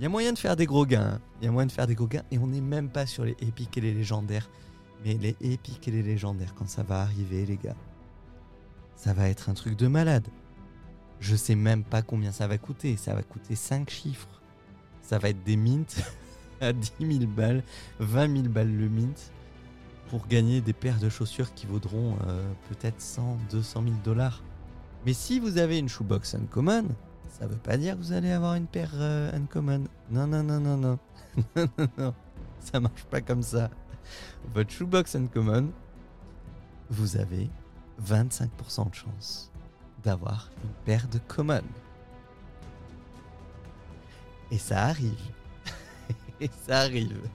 Il y a moyen de faire des gros gains. hein. Il y a moyen de faire des gros gains. Et on n'est même pas sur les épiques et les légendaires. Mais les épiques et les légendaires, quand ça va arriver, les gars, ça va être un truc de malade. Je sais même pas combien ça va coûter. Ça va coûter 5 chiffres. Ça va être des mints à 10 000 balles, 20 000 balles le mint pour gagner des paires de chaussures qui vaudront euh, peut-être 100, 200 000 dollars. Mais si vous avez une shoebox uncommon, ça veut pas dire que vous allez avoir une paire euh, uncommon. Non, non, non, non, non. non, non, non. Ça marche pas comme ça. Votre shoebox uncommon, vous avez 25% de chance d'avoir une paire de common. Et ça arrive. et ça arrive.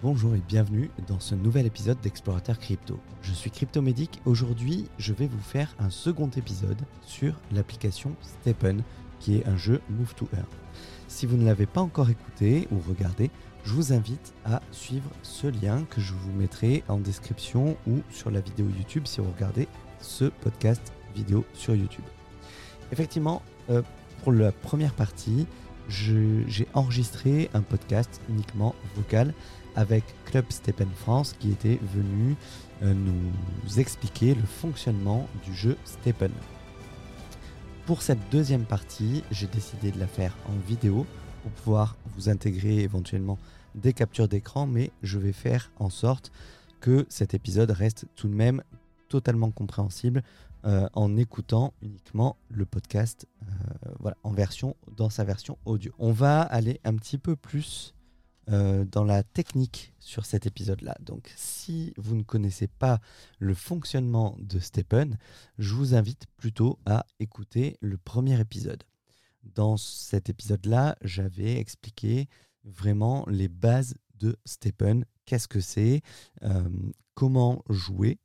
Bonjour et bienvenue dans ce nouvel épisode d'Explorateur Crypto. Je suis Cryptomédic. Aujourd'hui, je vais vous faire un second épisode sur l'application Steppen, qui est un jeu Move to Earn. Si vous ne l'avez pas encore écouté ou regardé, je vous invite à suivre ce lien que je vous mettrai en description ou sur la vidéo YouTube si vous regardez ce podcast vidéo sur YouTube. Effectivement, euh, pour la première partie, j'ai enregistré un podcast uniquement vocal avec Club Steppen France qui était venu euh, nous expliquer le fonctionnement du jeu Steppen. Pour cette deuxième partie, j'ai décidé de la faire en vidéo pour pouvoir vous intégrer éventuellement des captures d'écran, mais je vais faire en sorte que cet épisode reste tout de même totalement compréhensible euh, en écoutant uniquement le podcast euh, en version, dans sa version audio. On va aller un petit peu plus euh, dans la technique sur cet épisode-là. Donc, si vous ne connaissez pas le fonctionnement de Steppen, je vous invite plutôt à écouter le premier épisode. Dans cet épisode-là, j'avais expliqué vraiment les bases de Steppen, qu'est-ce que c'est, euh, comment jouer,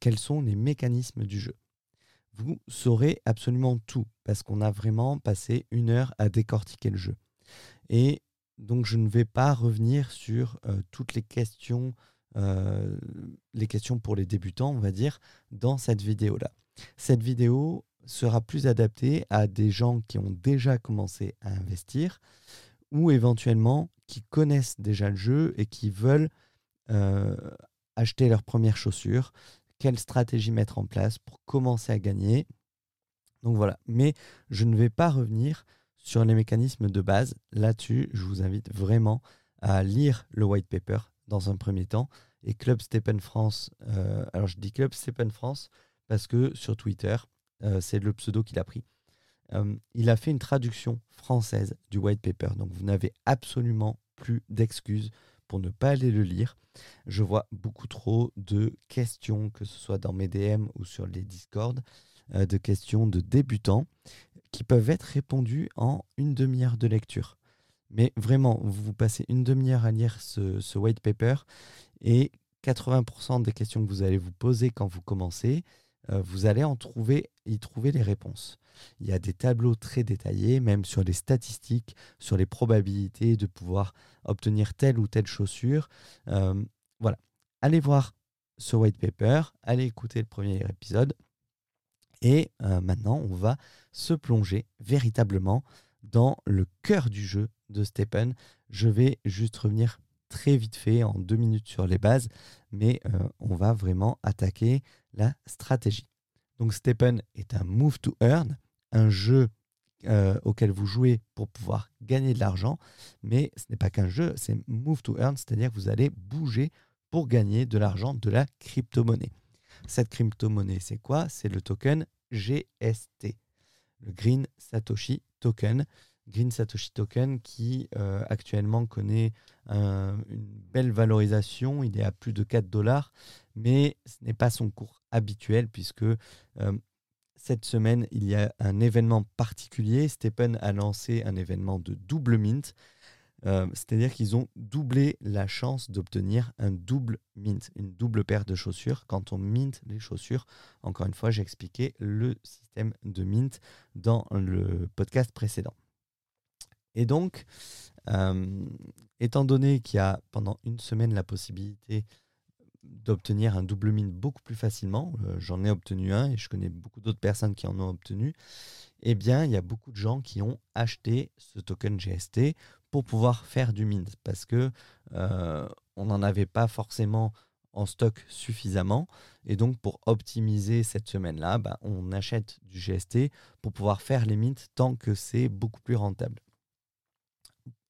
quels sont les mécanismes du jeu. Vous saurez absolument tout parce qu'on a vraiment passé une heure à décortiquer le jeu. Et donc je ne vais pas revenir sur euh, toutes les questions, euh, les questions pour les débutants, on va dire, dans cette vidéo-là. Cette vidéo sera plus adaptée à des gens qui ont déjà commencé à investir ou éventuellement qui connaissent déjà le jeu et qui veulent euh, acheter leurs premières chaussures, quelle stratégie mettre en place pour commencer à gagner? Donc voilà, mais je ne vais pas revenir sur les mécanismes de base. Là-dessus, je vous invite vraiment à lire le white paper dans un premier temps. Et Club Steppen France, euh, alors je dis Club Steppen France parce que sur Twitter, euh, c'est le pseudo qu'il a pris. Euh, il a fait une traduction française du white paper, donc vous n'avez absolument plus d'excuses pour ne pas aller le lire. Je vois beaucoup trop de questions, que ce soit dans mes DM ou sur les Discord, de questions de débutants qui peuvent être répondues en une demi-heure de lecture. Mais vraiment, vous passez une demi-heure à lire ce, white paper et 80% des questions que vous allez vous poser quand vous commencez, euh, vous allez y trouver les réponses. Il y a des tableaux très détaillés, même sur les statistiques, sur les probabilités de pouvoir obtenir telle ou telle chaussure. Euh, voilà. Allez voir ce white paper, allez écouter le premier épisode. Et euh, maintenant, on va se plonger véritablement dans le cœur du jeu de Steppen. Je vais juste revenir très vite fait en deux minutes sur les bases, mais euh, on va vraiment attaquer la stratégie. Donc Steppen est un move to earn, un jeu euh, auquel vous jouez pour pouvoir gagner de l'argent, mais ce n'est pas qu'un jeu, c'est move to earn, c'est-à-dire que vous allez bouger pour gagner de l'argent, de la crypto-monnaie. Cette crypto-monnaie, c'est quoi? C'est le token GST, le Green Satoshi Token. Green Satoshi Token qui euh, actuellement connaît un- une belle valorisation, il est à plus de 4 dollars, mais ce n'est pas son cours habituel puisque euh, cette semaine, il y a un événement particulier. Steppen a lancé un événement de double mint. Euh, C'est-à-dire qu'ils ont doublé la chance d'obtenir un double mint, une double paire de chaussures. Quand on mint les chaussures, encore une fois, j'ai expliqué le système de mint dans le podcast précédent. Et donc, euh, étant donné qu'il y a pendant une semaine la possibilité d'obtenir un double mint beaucoup plus facilement, j'en ai obtenu un et je connais beaucoup d'autres personnes qui en ont obtenu, eh bien, il y a beaucoup de gens qui ont acheté ce token GST pour pouvoir faire du mint parce que on n'en avait pas forcément en stock suffisamment. Et donc, pour optimiser cette semaine-là, bah, on achète du GST pour pouvoir faire les mints tant que c'est beaucoup plus rentable.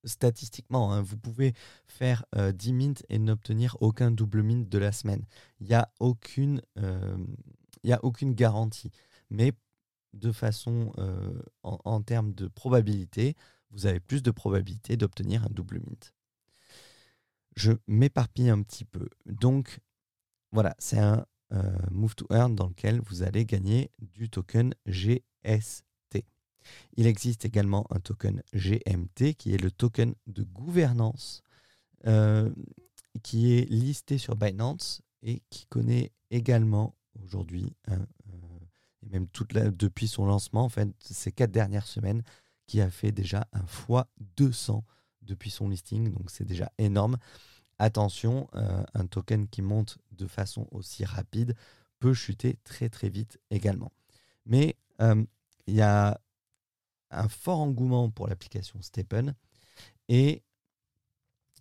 Statistiquement, hein, vous pouvez faire 10 euh, mints et n'obtenir aucun double mint de la semaine. Il n'y a, aucune, euh, a aucune garantie. Mais de façon, euh, en termes de probabilité, vous avez plus de probabilité d'obtenir un double mint je m'éparpille un petit peu. Donc, voilà, c'est un euh, Move to Earn dans lequel vous allez gagner du token GST. Il existe également un token GMT qui est le token de gouvernance euh, qui est listé sur Binance et qui connaît également aujourd'hui, euh, et même depuis son lancement, en fait, ces quatre dernières semaines, qui a fait déjà un x 200 depuis son listing, donc c'est déjà énorme. Attention, euh, un token qui monte de façon aussi rapide peut chuter très très vite également. Mais euh, il y a un fort engouement pour l'application Stepen et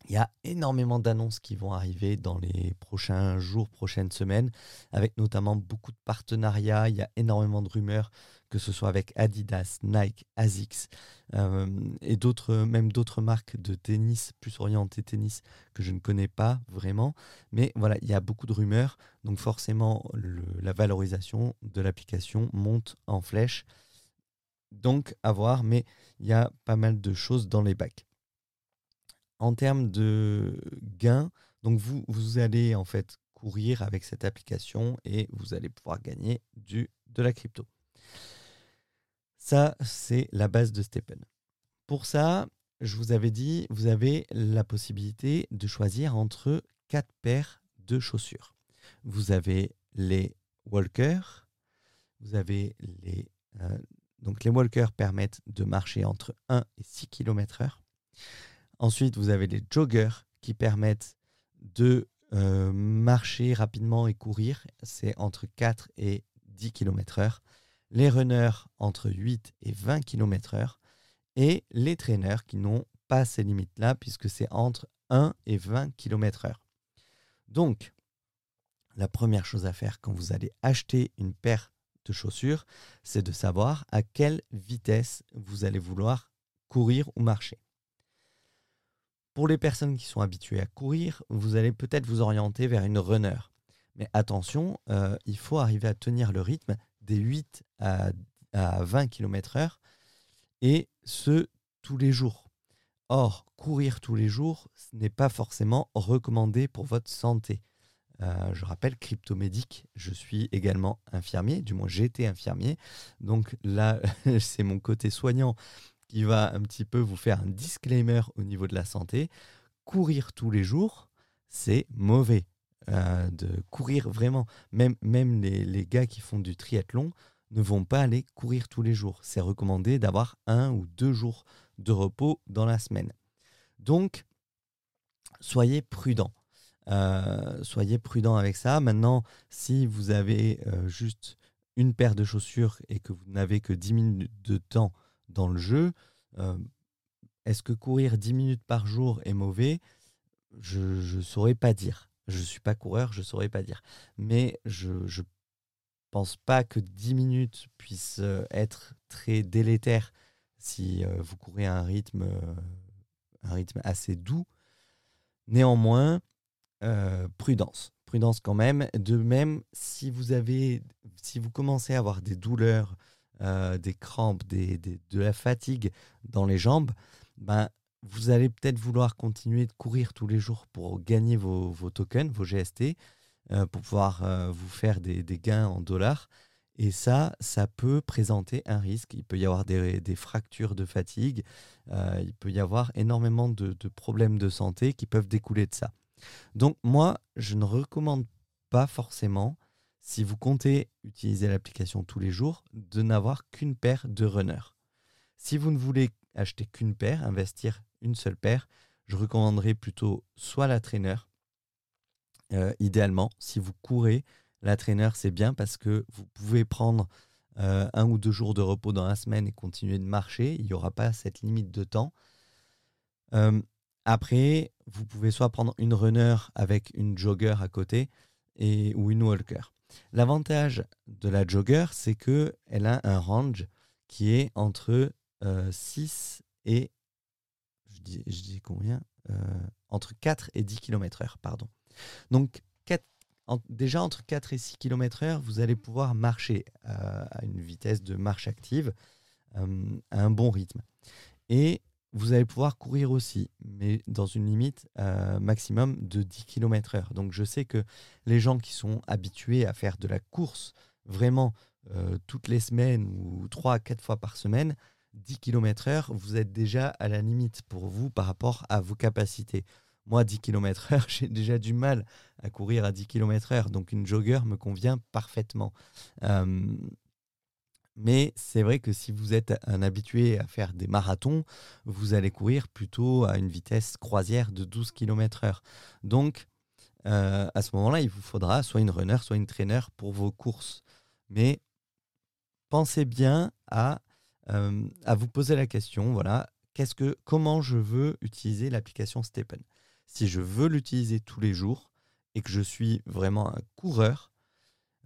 il y a énormément d'annonces qui vont arriver dans les prochains jours, prochaines semaines, avec notamment beaucoup de partenariats. Il y a énormément de rumeurs, que ce soit avec Adidas, Nike, ASICS euh, et d'autres, même d'autres marques de tennis, plus orientées tennis, que je ne connais pas vraiment. Mais voilà, il y a beaucoup de rumeurs. Donc forcément, la valorisation de l'application monte en flèche. Donc à voir, mais il y a pas mal de choses dans les bacs en termes de gains, donc vous, vous allez en fait courir avec cette application et vous allez pouvoir gagner de la crypto. Ça, c'est la base de Stepen. Pour ça, je vous avais dit, vous avez la possibilité de choisir entre quatre paires de chaussures. Vous avez les walkers, vous avez les... Euh, donc les walkers permettent de marcher entre 1 et 6 km/h. Ensuite, vous avez les joggers qui permettent de euh, marcher rapidement et courir. C'est entre 4 et 10 km/h. Les runners entre 8 et 20 km/h. Et les traîneurs qui n'ont pas ces limites-là, puisque c'est entre 1 et 20 km/h. Donc, la première chose à faire quand vous allez acheter une paire de chaussures, c'est de savoir à quelle vitesse vous allez vouloir courir ou marcher. Pour les personnes qui sont habituées à courir, vous allez peut-être vous orienter vers une runner. Mais attention, euh, il faut arriver à tenir le rythme des 8 à, 20 km/h et ce tous les jours. Or, courir tous les jours, ce n'est pas forcément recommandé pour votre santé. Euh, je rappelle, cryptomédic, je suis également infirmier, du moins j'étais infirmier. Donc là, c'est mon côté soignant qui va un petit peu vous faire un disclaimer au niveau de la santé. Courir tous les jours, c'est mauvais. Euh, de courir vraiment, même, même les, les, gars qui font du triathlon ne vont pas aller courir tous les jours. C'est recommandé d'avoir un ou deux jours de repos dans la semaine. Donc, soyez prudent. Euh, soyez prudent avec ça. Maintenant, si vous avez euh, juste une paire de chaussures et que vous n'avez que 10 minutes de temps dans le jeu. Euh, est-ce que courir 10 minutes par jour est mauvais? Je ne saurais pas dire. Je ne suis pas coureur, je ne saurais pas dire. Mais je ne pense pas que 10 minutes puissent euh, être très délétères si euh, vous courez à un rythme, un rythme assez doux. Néanmoins, prudence. Prudence quand même. De même, si vous avez, si vous commencez à avoir des douleurs euh, des crampes, de la fatigue dans les jambes, ben, vous allez peut-être vouloir continuer de courir tous les jours pour gagner vos, tokens, vos GST, euh, pour pouvoir euh, vous faire des, gains en dollars. Et ça, ça peut présenter un risque. Il peut y avoir des, fractures de fatigue, il peut y avoir énormément de, de, problèmes de santé qui peuvent découler de ça. Donc moi, je ne recommande pas forcément si vous comptez utiliser l'application tous les jours, de n'avoir qu'une paire de runners. Si vous ne voulez acheter qu'une paire, investir une seule paire, je recommanderais plutôt soit la trainer, Euh, idéalement, si vous courez, la traîneur, c'est bien parce que vous pouvez prendre euh, un ou deux jours de repos dans la semaine et continuer de marcher. Il n'y aura pas cette limite de temps. Euh, après, vous pouvez soit prendre une runner avec une jogger à côté et, ou une walker. L'avantage de la jogger, c'est qu'elle a un range qui est entre 6 et je dis, combien Entre 4 et 10 km/h, pardon. Donc, déjà entre 4 et 6 km/h, vous allez pouvoir marcher euh, à, une vitesse de marche active, euh, à un bon rythme. Et vous allez pouvoir courir aussi, mais dans une limite euh, maximum de 10 km/h. Donc je sais que les gens qui sont habitués à faire de la course vraiment toutes les semaines ou 3 à 4 fois par semaine, 10 km/h, vous êtes déjà à la limite pour vous par rapport à vos capacités. Moi, 10 km/h, j'ai déjà du mal à courir à 10 km/h, donc une jogger me convient parfaitement. mais c'est vrai que si vous êtes un habitué à faire des marathons, vous allez courir plutôt à une vitesse croisière de 12 km/h. Donc, euh, à ce moment-là, il vous faudra soit une runner, soit une trainer pour vos courses. Mais pensez bien à, à vous poser la question, voilà, qu'est-ce que, comment je veux utiliser l'application Stepen si je veux l'utiliser tous les jours et que je suis vraiment un coureur,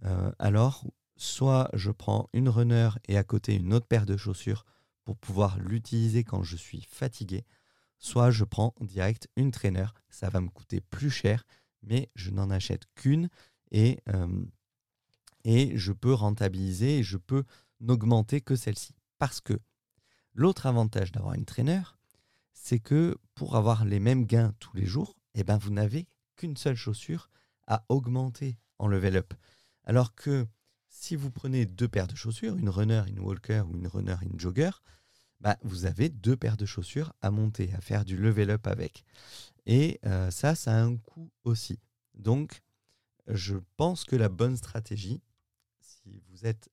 euh, alors soit je prends une runner et à côté une autre paire de chaussures pour pouvoir l'utiliser quand je suis fatigué, soit je prends direct une traîneur. Ça va me coûter plus cher, mais je n'en achète qu'une et, euh, et je peux rentabiliser et je peux n'augmenter que celle-ci. Parce que l'autre avantage d'avoir une traîneur, c'est que pour avoir les mêmes gains tous les jours, eh ben, vous n'avez qu'une seule chaussure à augmenter en level up. Alors que si vous prenez deux paires de chaussures, une runner, une walker ou une runner, une jogger, bah, vous avez deux paires de chaussures à monter, à faire du level up avec. Et euh, ça, ça a un coût aussi. Donc, je pense que la bonne stratégie, si vous êtes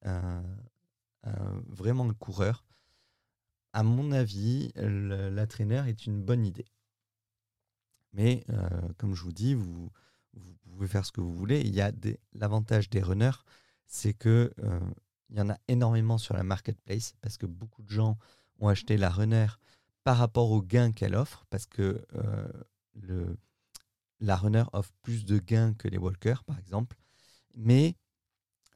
vraiment un coureur, à mon avis, la traîneur est une bonne idée. Mais euh, comme je vous dis, vous, pouvez faire ce que vous voulez. Il y a l'avantage des runners, c'est que euh, il y en a énormément sur la marketplace parce que beaucoup de gens ont acheté la runner par rapport aux gains qu'elle offre, parce que euh, la runner offre plus de gains que les walkers, par exemple. Mais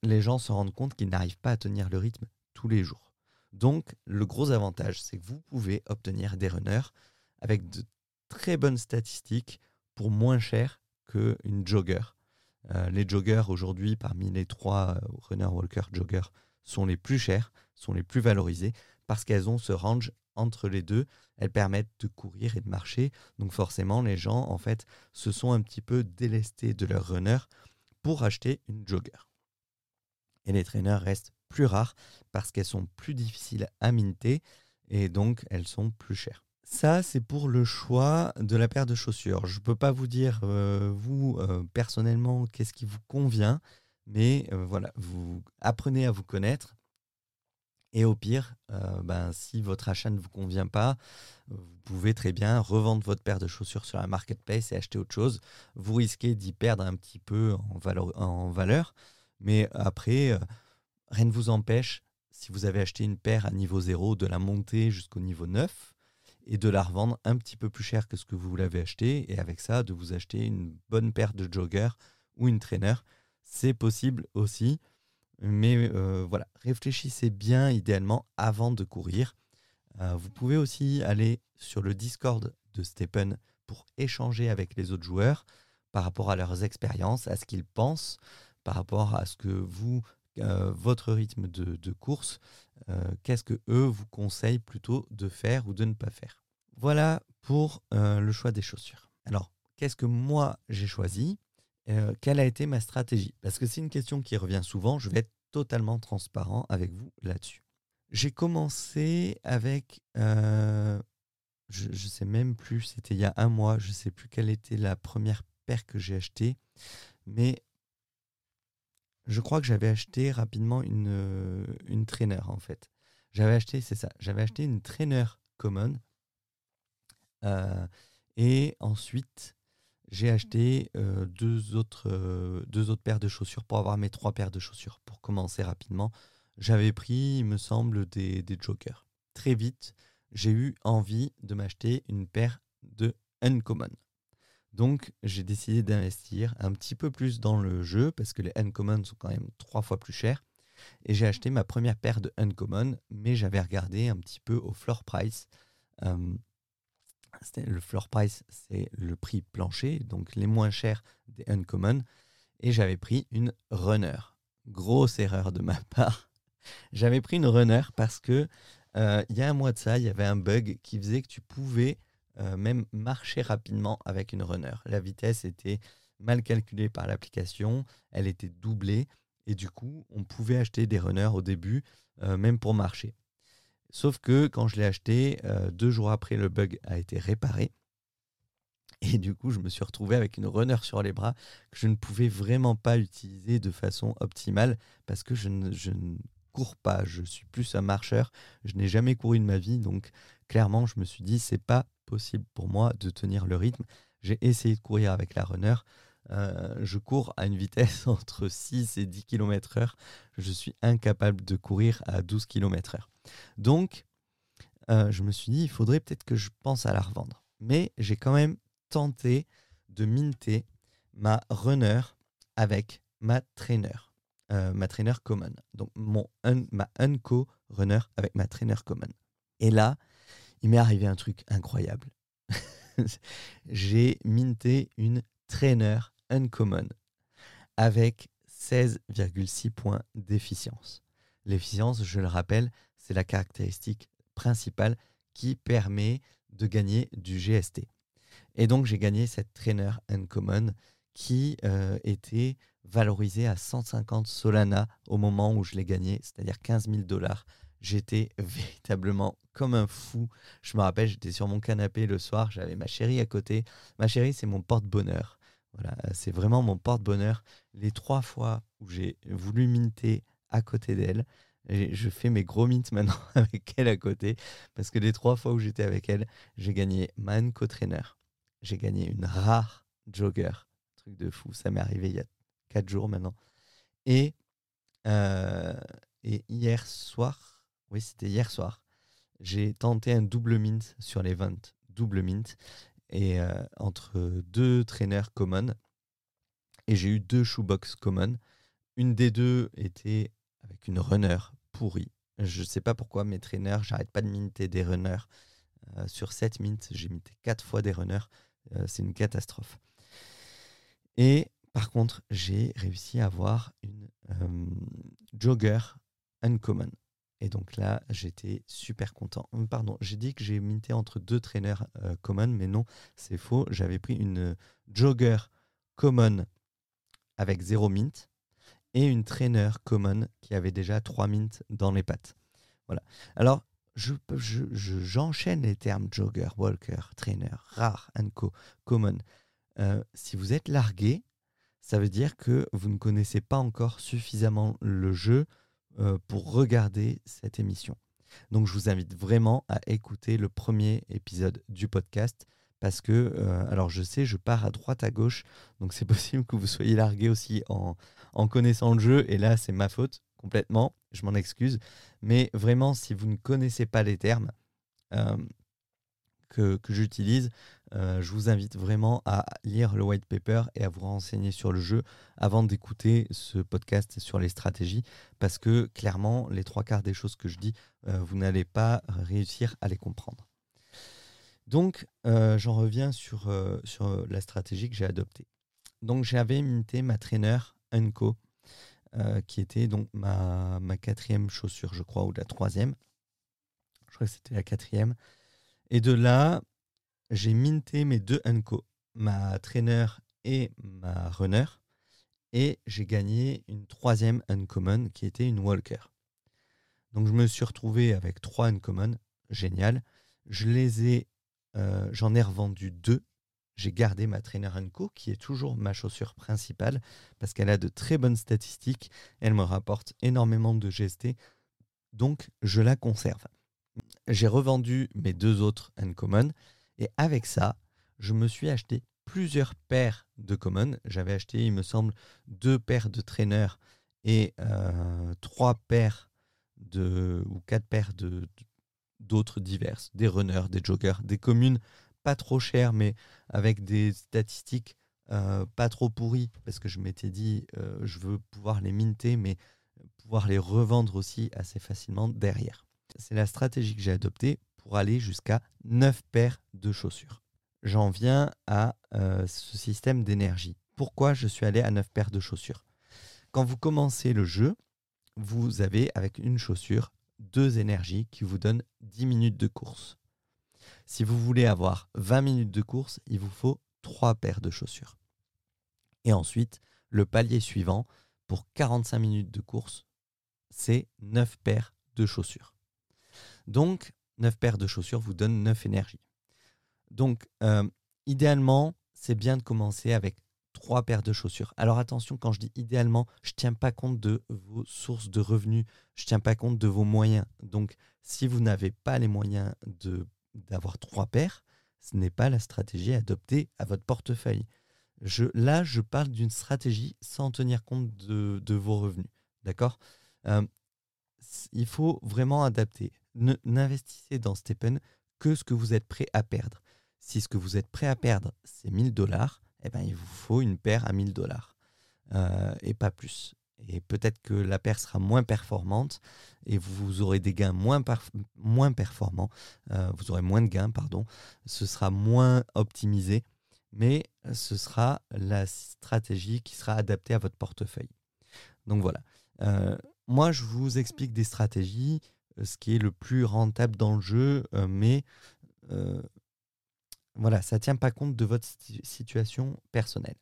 les gens se rendent compte qu'ils n'arrivent pas à tenir le rythme tous les jours. Donc, le gros avantage, c'est que vous pouvez obtenir des runners avec de très bonnes statistiques pour moins cher qu'une jogger. Euh, les joggers aujourd'hui, parmi les trois euh, runner, walker, jogger, sont les plus chers, sont les plus valorisés parce qu'elles ont ce range entre les deux. Elles permettent de courir et de marcher. Donc forcément, les gens, en fait, se sont un petit peu délestés de leur runner pour acheter une jogger. Et les traîneurs restent plus rares parce qu'elles sont plus difficiles à minter et donc elles sont plus chères. Ça, c'est pour le choix de la paire de chaussures. Je ne peux pas vous dire, euh, vous, euh, personnellement, qu'est-ce qui vous convient, mais euh, voilà, vous apprenez à vous connaître. Et au pire, ben, si votre achat ne vous convient pas, vous pouvez très bien revendre votre paire de chaussures sur la marketplace et acheter autre chose. Vous risquez d'y perdre un petit peu en valeur, en valeur mais après, rien ne vous empêche, si vous avez acheté une paire à niveau 0, de la monter jusqu'au niveau 9 et de la revendre un petit peu plus cher que ce que vous l'avez acheté. Et avec ça, de vous acheter une bonne paire de joggers ou une trainer. C'est possible aussi. Mais euh, voilà, réfléchissez bien idéalement avant de courir. Euh, vous pouvez aussi aller sur le Discord de Stephen pour échanger avec les autres joueurs par rapport à leurs expériences, à ce qu'ils pensent, par rapport à ce que vous euh, votre rythme de, course, euh, qu'est-ce que eux vous conseillent plutôt de faire ou de ne pas faire? Voilà pour euh, le choix des chaussures. Alors, qu'est-ce que moi j'ai choisi? Quelle a été ma stratégie? Parce que c'est une question qui revient souvent, je vais être totalement transparent avec vous là-dessus. J'ai commencé avec, je ne sais même plus, c'était il y a un mois, je ne sais plus quelle était la première paire que j'ai achetée, mais je crois que j'avais acheté rapidement une, euh, une trainer en fait. J'avais acheté, c'est ça, j'avais acheté une trainer common. Euh, et ensuite, j'ai acheté deux, autres, deux autres paires de chaussures pour avoir mes trois paires de chaussures. Pour commencer rapidement, j'avais pris, il me semble, des, des jokers. Très vite, j'ai eu envie de m'acheter une paire de Uncommon. Donc, j'ai décidé d'investir un petit peu plus dans le jeu parce que les Uncommon sont quand même trois fois plus chers. Et j'ai acheté ma première paire de Uncommon, mais j'avais regardé un petit peu au floor price. Euh, le floor price, c'est le prix plancher, donc les moins chers des Uncommon. Et j'avais pris une runner. Grosse erreur de ma part. J'avais pris une runner parce que euh, il y a un mois de ça, il y avait un bug qui faisait que tu pouvais euh, même marcher rapidement avec une runner. La vitesse était mal calculée par l'application, elle était doublée et du coup, on pouvait acheter des runners au début, euh, même pour marcher. Sauf que quand je l'ai acheté, euh, deux jours après, le bug a été réparé. Et du coup, je me suis retrouvé avec une runner sur les bras que je ne pouvais vraiment pas utiliser de façon optimale parce que je ne, je ne cours pas. Je suis plus un marcheur. Je n'ai jamais couru de ma vie. Donc, clairement, je me suis dit, c'est pas possible pour moi de tenir le rythme. J'ai essayé de courir avec la runner. Euh, je cours à une vitesse entre 6 et 10 km heure. Je suis incapable de courir à 12 km heure. Donc, euh, je me suis dit, il faudrait peut-être que je pense à la revendre. Mais j'ai quand même tenté de minter ma runner avec ma trainer, euh, ma trainer common. Donc, mon ma Unco runner avec ma trainer common. Et là, il m'est arrivé un truc incroyable. j'ai minté une trainer uncommon avec 16,6 points d'efficience. L'efficience, je le rappelle, c'est la caractéristique principale qui permet de gagner du GST. Et donc j'ai gagné cette trainer uncommon qui euh, était valorisée à 150 Solana au moment où je l'ai gagné, c'est-à-dire 15 000 dollars J'étais véritablement comme un fou. Je me rappelle, j'étais sur mon canapé le soir, j'avais ma chérie à côté. Ma chérie, c'est mon porte-bonheur. Voilà, c'est vraiment mon porte-bonheur. Les trois fois où j'ai voulu minter à côté d'elle, je fais mes gros mints maintenant avec elle à côté, parce que les trois fois où j'étais avec elle, j'ai gagné man co-trainer. J'ai gagné une rare jogger. Truc de fou, ça m'est arrivé il y a quatre jours maintenant. Et, euh, et hier soir, oui, c'était hier soir. J'ai tenté un double mint sur les ventes, double mint, et euh, entre deux trainers common. Et j'ai eu deux shoebox common. Une des deux était avec une runner pourrie. Je ne sais pas pourquoi mes trainers, j'arrête pas de minter des runners. Euh, sur 7 mints, j'ai minté 4 fois des runners. Euh, c'est une catastrophe. Et par contre, j'ai réussi à avoir une jogger uncommon. Et donc là, j'étais super content. Hum, pardon, j'ai dit que j'ai minté entre deux trainers euh, common, mais non, c'est faux. J'avais pris une jogger common avec zéro mint et une trainer common qui avait déjà trois mints dans les pattes. Voilà. Alors, j'enchaîne je, les termes jogger, walker, trainer, rare, co, common. Euh, si vous êtes largué, ça veut dire que vous ne connaissez pas encore suffisamment le jeu euh, pour regarder cette émission. Donc je vous invite vraiment à écouter le premier épisode du podcast parce que, euh, alors je sais, je pars à droite, à gauche, donc c'est possible que vous soyez largué aussi en, en connaissant le jeu, et là c'est ma faute complètement, je m'en excuse, mais vraiment si vous ne connaissez pas les termes, euh, que, j'utilise, euh, je vous invite vraiment à lire le white paper et à vous renseigner sur le jeu avant d'écouter ce podcast sur les stratégies, parce que clairement, les trois quarts des choses que je dis, euh, vous n'allez pas réussir à les comprendre. Donc, euh, j'en reviens sur, sur la stratégie que j'ai adoptée. Donc, j'avais imité ma trainer Unco, qui était donc ma, ma quatrième chaussure, je crois, ou la troisième. Je crois que c'était la quatrième. Et de là, j'ai minté mes deux Unco, ma trainer et ma runner. Et j'ai gagné une troisième uncommon qui était une walker. Donc je me suis retrouvé avec trois uncommon, génial. Je les ai, euh, j'en ai revendu deux. J'ai gardé ma trainer Unco qui est toujours ma chaussure principale parce qu'elle a de très bonnes statistiques. Elle me rapporte énormément de GST. Donc je la conserve j'ai revendu mes deux autres Uncommon et avec ça, je me suis acheté plusieurs paires de common. J'avais acheté, il me semble, deux paires de traîneurs et euh, trois paires de, ou quatre paires d'autres diverses, des runners, des joggers, des communes pas trop chères, mais avec des statistiques euh, pas trop pourries, parce que je m'étais dit, euh, je veux pouvoir les minter, mais pouvoir les revendre aussi assez facilement derrière. C'est la stratégie que j'ai adoptée pour aller jusqu'à 9 paires de chaussures. J'en viens à euh, ce système d'énergie. Pourquoi je suis allé à 9 paires de chaussures? Quand vous commencez le jeu, vous avez avec une chaussure deux énergies qui vous donnent 10 minutes de course. Si vous voulez avoir 20 minutes de course, il vous faut 3 paires de chaussures. Et ensuite, le palier suivant, pour 45 minutes de course, c'est 9 paires de chaussures. Donc, 9 paires de chaussures vous donnent 9 énergies. Donc, euh, idéalement, c'est bien de commencer avec 3 paires de chaussures. Alors attention, quand je dis idéalement, je ne tiens pas compte de vos sources de revenus, je ne tiens pas compte de vos moyens. Donc, si vous n'avez pas les moyens d'avoir 3 paires, ce n'est pas la stratégie adoptée à votre portefeuille. Là, je parle d'une stratégie sans tenir compte de, vos revenus. D'accord? Euh, Il faut vraiment adapter. N'investissez dans Stephen que ce que vous êtes prêt à perdre. Si ce que vous êtes prêt à perdre, c'est 1000 dollars, eh ben, il vous faut une paire à 1000 dollars euh, et pas plus. Et peut-être que la paire sera moins performante et vous aurez des gains moins, performants, euh, vous aurez moins de gains, pardon, ce sera moins optimisé, mais ce sera la stratégie qui sera adaptée à votre portefeuille. Donc voilà. Euh, moi, je vous explique des stratégies, ce qui est le plus rentable dans le jeu, mais voilà, ça ne tient pas compte de votre situation personnelle.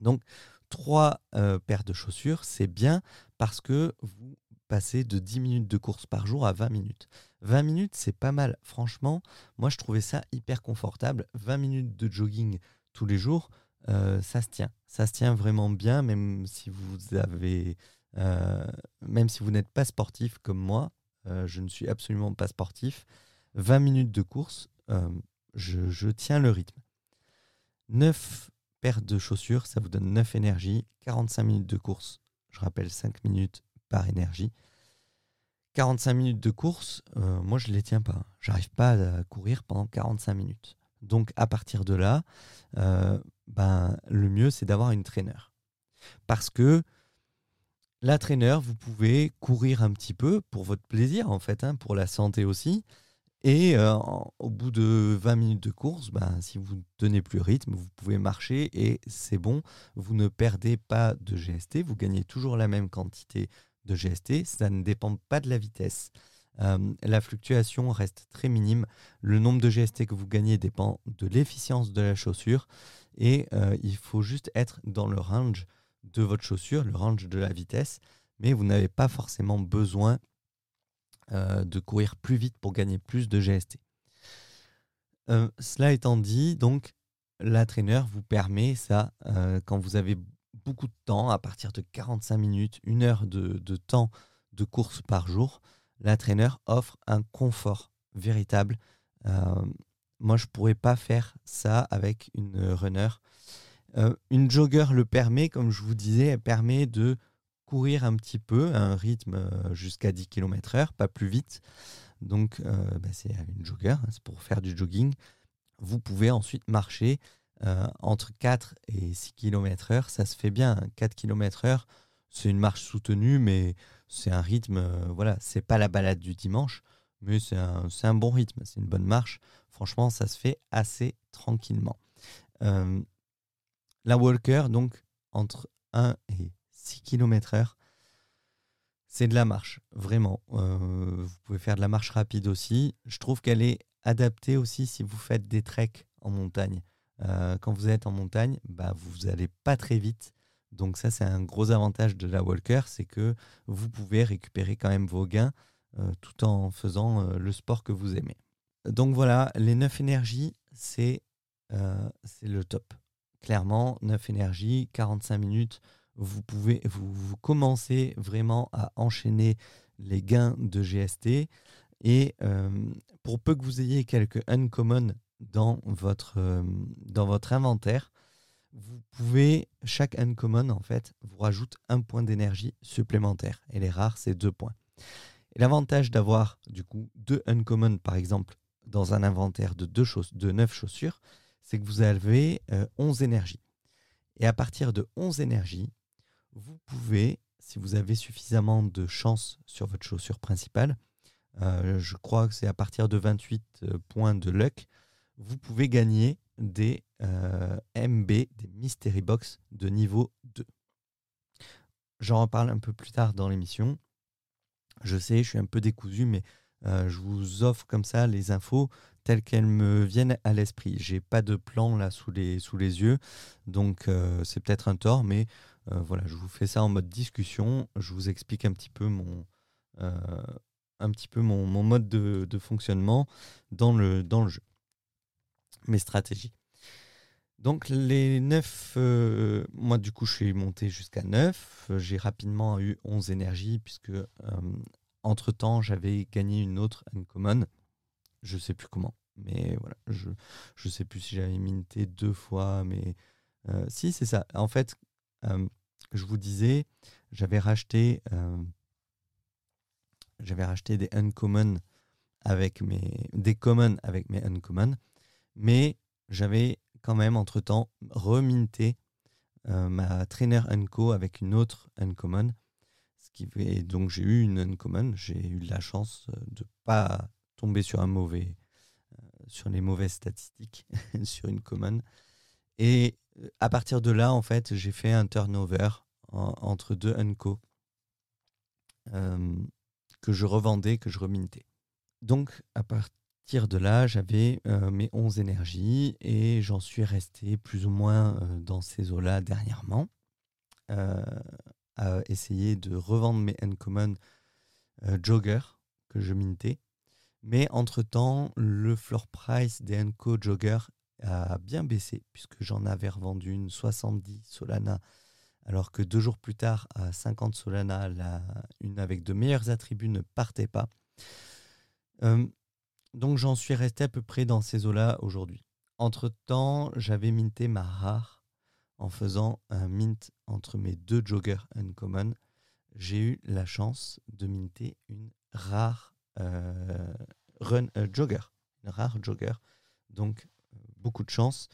Donc, trois euh, paires de chaussures, c'est bien parce que vous passez de 10 minutes de course par jour à 20 minutes. 20 minutes, c'est pas mal. Franchement, moi, je trouvais ça hyper confortable. 20 minutes de jogging tous les jours, euh, ça se tient. Ça se tient vraiment bien, même si vous avez... Euh, même si vous n'êtes pas sportif comme moi, je ne suis absolument pas sportif. 20 minutes de course, je, tiens le rythme. 9 paires de chaussures, ça vous donne 9 énergies. 45 minutes de course, je rappelle 5 minutes par énergie. 45 minutes de course, euh, moi je ne les tiens pas. J'arrive pas à courir pendant 45 minutes. Donc à partir de là, euh, ben, le mieux c'est d'avoir une traîneur. Parce que la traîneur, vous pouvez courir un petit peu pour votre plaisir en fait, hein, pour la santé aussi. Et euh, au bout de 20 minutes de course, ben, si vous ne tenez plus rythme, vous pouvez marcher et c'est bon. Vous ne perdez pas de GST, vous gagnez toujours la même quantité de GST. Ça ne dépend pas de la vitesse. Euh, la fluctuation reste très minime. Le nombre de GST que vous gagnez dépend de l'efficience de la chaussure et euh, il faut juste être dans le range de votre chaussure, le range de la vitesse, mais vous n'avez pas forcément besoin euh, de courir plus vite pour gagner plus de GST. Euh, cela étant dit, donc la traîneur vous permet ça euh, quand vous avez beaucoup de temps, à partir de 45 minutes, une heure de, temps de course par jour, la traîneur offre un confort véritable. moi, je ne pourrais pas faire ça avec une runner. Une jogger le permet, comme je vous disais, elle permet de courir un petit peu à un rythme euh, jusqu'à 10 km/h, pas plus vite. Donc, euh, bah, c'est une jogger, hein, c'est pour faire du jogging. Vous pouvez ensuite marcher euh, entre 4 et 6 km/h. Ça se fait bien. 4 km/h, c'est une marche soutenue, mais c'est un rythme. voilà, c'est pas la balade du dimanche, mais c'est un, bon rythme. C'est une bonne marche. Franchement, ça se fait assez tranquillement. La walker, donc, entre 1 et 6 km heure. C'est de la marche, vraiment. Euh, vous pouvez faire de la marche rapide aussi. Je trouve qu'elle est adaptée aussi si vous faites des treks en montagne. Euh, quand vous êtes en montagne, bah, vous n'allez pas très vite. Donc ça, c'est un gros avantage de la Walker, c'est que vous pouvez récupérer quand même vos gains euh, tout en faisant le sport que vous aimez. Donc voilà, les 9 énergies, c'est le top. Clairement, 9 énergies, 45 minutes vous pouvez vous, commencez vraiment à enchaîner les gains de GST et euh, pour peu que vous ayez quelques uncommon dans votre, euh, dans votre inventaire, vous pouvez, chaque uncommon en fait, vous rajoute un point d'énergie supplémentaire. Et les rares, c'est deux points. L'avantage d'avoir du coup deux uncommon par exemple dans un inventaire de, deux de 9 chaussures, c'est que vous avez 11 énergies. Et à partir de 11 énergies, vous pouvez, si vous avez suffisamment de chance sur votre chaussure principale, euh, je crois que c'est à partir de 28 euh, points de luck, vous pouvez gagner des euh, MB, des Mystery Box de niveau 2. J'en reparle un peu plus tard dans l'émission. Je sais, je suis un peu décousu, mais je vous offre comme ça les infos telles qu'elles me viennent à l'esprit. J'ai pas de plan là sous les, sous les yeux, donc c'est peut-être un tort, mais voilà, je vous fais ça en mode discussion. Je vous explique un petit peu mon, un petit peu mon, mode de, fonctionnement dans le, dans le jeu, mes stratégies. Donc les 9, euh, moi du coup je suis monté jusqu'à 9, j'ai rapidement eu 11 énergies puisque euh, entre temps j'avais gagné une autre uncommon, je sais plus comment, mais voilà, je ne sais plus si j'avais minté deux fois, mais euh, si c'est ça. En fait, je vous disais, j'avais racheté j'avais racheté des uncommon avec mes des common avec mes uncommon, mais j'avais quand même entre temps reminté euh, ma trainer unco avec une autre uncommon. Donc j'ai eu une uncommon, j'ai eu la chance de pas tomber sur un mauvais euh, sur les mauvaises statistiques sur une common. Et euh, à partir de là, en fait, j'ai fait un turnover entre deux unco que je revendais, que je remintais. Donc, à partir de là, j'avais euh, mes 11 énergies et j'en suis resté plus ou moins euh, dans ces eaux-là dernièrement, euh, à essayer de revendre mes uncommon jogger que je mintais. Mais entre-temps, le floor price des Unco Jogger a bien baissé puisque j'en avais revendu une 70 Solana alors que deux jours plus tard, à 50 Solana, la, une avec de meilleurs attributs ne partait pas. Euh, donc j'en suis resté à peu près dans ces eaux-là aujourd'hui. Entre-temps, j'avais minté ma rare en faisant un mint entre mes deux joggers uncommon. J'ai eu la chance de minter une rare run euh, jogger, rare jogger. Donc beaucoup de chance.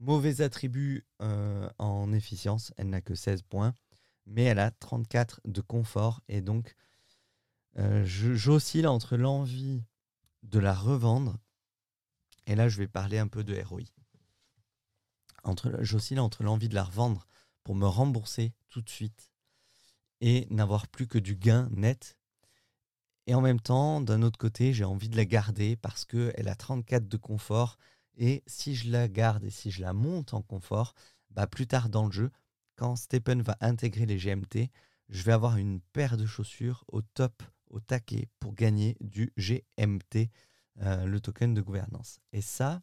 Mauvais attribut euh, en efficience, elle n'a que 16 points, mais elle a 34 de confort et donc euh, j'oscille entre l'envie de la revendre et là je vais parler un peu de ROI. J'oscille entre l'envie de la revendre pour me rembourser tout de suite et n'avoir plus que du gain net. Et en même temps, d'un autre côté, j'ai envie de la garder parce qu'elle a 34 de confort et si je la garde et si je la monte en confort, bah plus tard dans le jeu, quand Stephen va intégrer les GMT, je vais avoir une paire de chaussures au top, au taquet, pour gagner du GMT, euh, le token de gouvernance. Et ça,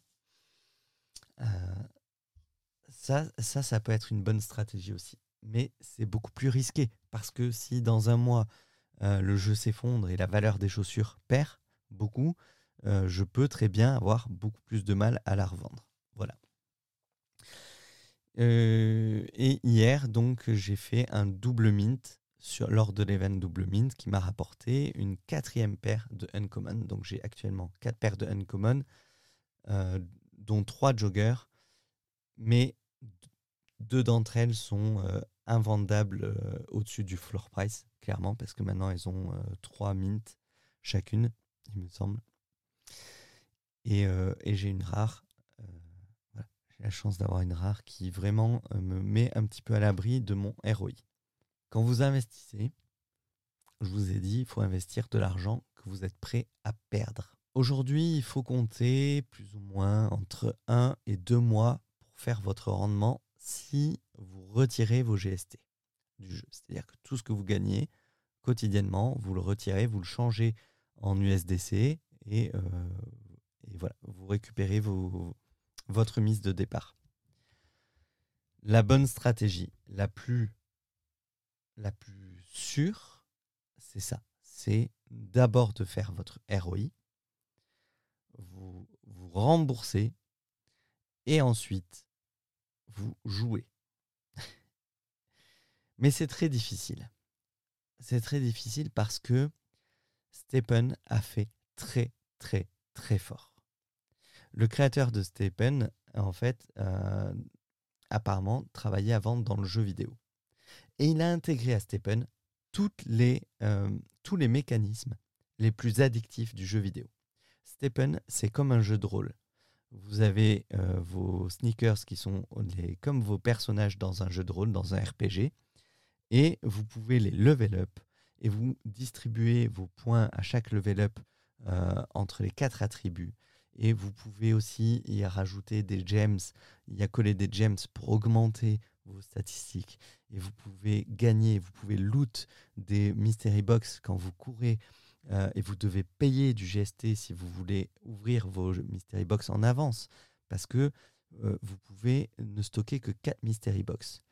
euh, ça, ça, ça peut être une bonne stratégie aussi. Mais c'est beaucoup plus risqué, parce que si dans un mois, euh, le jeu s'effondre et la valeur des chaussures perd beaucoup, euh, je peux très bien avoir beaucoup plus de mal à la revendre. Voilà. Euh, et hier, donc, j'ai fait un double mint sur, lors de l'event double mint qui m'a rapporté une quatrième paire de uncommon. Donc, j'ai actuellement quatre paires de uncommon, dont trois joggers, mais deux d'entre elles sont invendables au-dessus du floor price, clairement, parce que maintenant elles ont trois mints chacune, il me semble. Euh, et, j'ai une rare. Euh, j'ai la chance d'avoir une rare qui vraiment euh, me met un petit peu à l'abri de mon ROI. Quand vous investissez, je vous ai dit, il faut investir de l'argent que vous êtes prêt à perdre. Aujourd'hui, il faut compter plus ou moins entre 1 et 2 mois pour faire votre rendement si vous retirez vos GST du jeu. C'est-à-dire que tout ce que vous gagnez quotidiennement, vous le retirez, vous le changez en USDC et et voilà, vous récupérez votre mise de départ. La bonne stratégie, la plus, la plus sûre, c'est ça. C'est d'abord de faire votre ROI, vous, vous remboursez Et ensuite, vous jouez. Mais c'est très difficile. C'est très difficile parce que Stephen a fait très, très, très fort. Le créateur de Stephen, en fait, euh, apparemment, travaillait avant dans le jeu vidéo. Et il a intégré à Stephen les, euh, tous les mécanismes les plus addictifs du jeu vidéo. Stephen, c'est comme un jeu de rôle. Vous avez euh, vos sneakers qui sont comme vos personnages dans un jeu de rôle, dans un RPG, et vous pouvez les level up et vous distribuez vos points à chaque level up euh, entre les quatre attributs. Et vous pouvez aussi y rajouter des gems, y accoler des gems pour augmenter vos statistiques. Et vous pouvez gagner, vous pouvez loot des mystery box quand vous courez. Euh, et vous devez payer du GST si vous voulez ouvrir vos mystery box en avance. Parce que euh, vous pouvez ne stocker que 4 mystery box.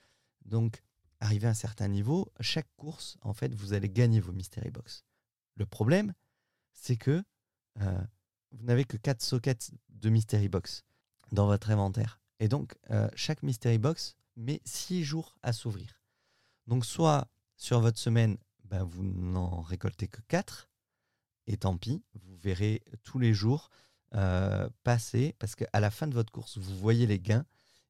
Donc, arrivé à un certain niveau, chaque course, en fait, vous allez gagner vos mystery box. Le problème, c'est que euh, vous n'avez que 4 sockets de mystery box dans votre inventaire. Et donc, chaque mystery box met 6 jours à s'ouvrir. Donc, soit sur votre semaine, ben, vous n'en récoltez que 4, et tant pis, vous verrez tous les jours euh, passer, parce qu'à la fin de votre course, vous voyez les gains,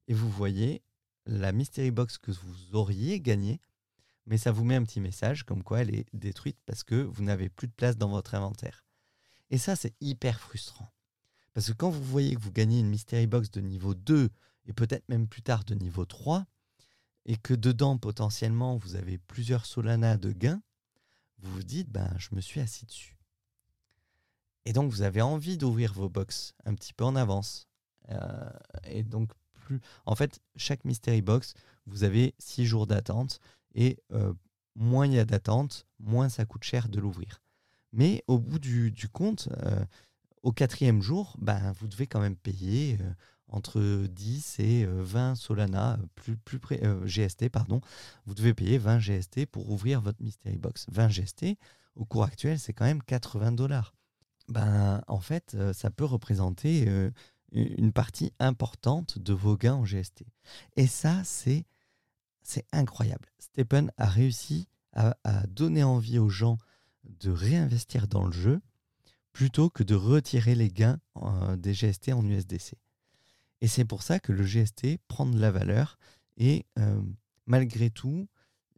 et vous voyez la mystery box que vous auriez gagnée, mais ça vous met un petit message comme quoi elle est détruite parce que vous n'avez plus de place dans votre inventaire. Et ça, c'est hyper frustrant. Parce que quand vous voyez que vous gagnez une mystery box de niveau 2 et peut-être même plus tard de niveau 3, et que dedans, potentiellement, vous avez plusieurs Solana de gains, vous vous dites, ben, je me suis assis dessus. Et donc, vous avez envie d'ouvrir vos box un petit peu en avance. Euh, et donc, En fait, chaque mystery box, vous avez 6 jours d'attente. Et euh, moins il y a d'attente, moins ça coûte cher de l'ouvrir. Mais au bout du, compte, euh, au quatrième jour, ben, vous devez quand même payer entre 10 et 20 Solana, plus, plus près, GST, pardon. Vous devez payer 20 GST pour ouvrir votre mystery box. 20 GST, au cours actuel, c'est quand même 80 dollars. Ben, en fait, ça peut représenter une partie importante de vos gains en GST. Et ça, c'est incroyable. Stephen a réussi à, donner envie aux gens de réinvestir dans le jeu plutôt que de retirer les gains des GST en USDC. Et c'est pour ça que le GST prend de la valeur et malgré tout,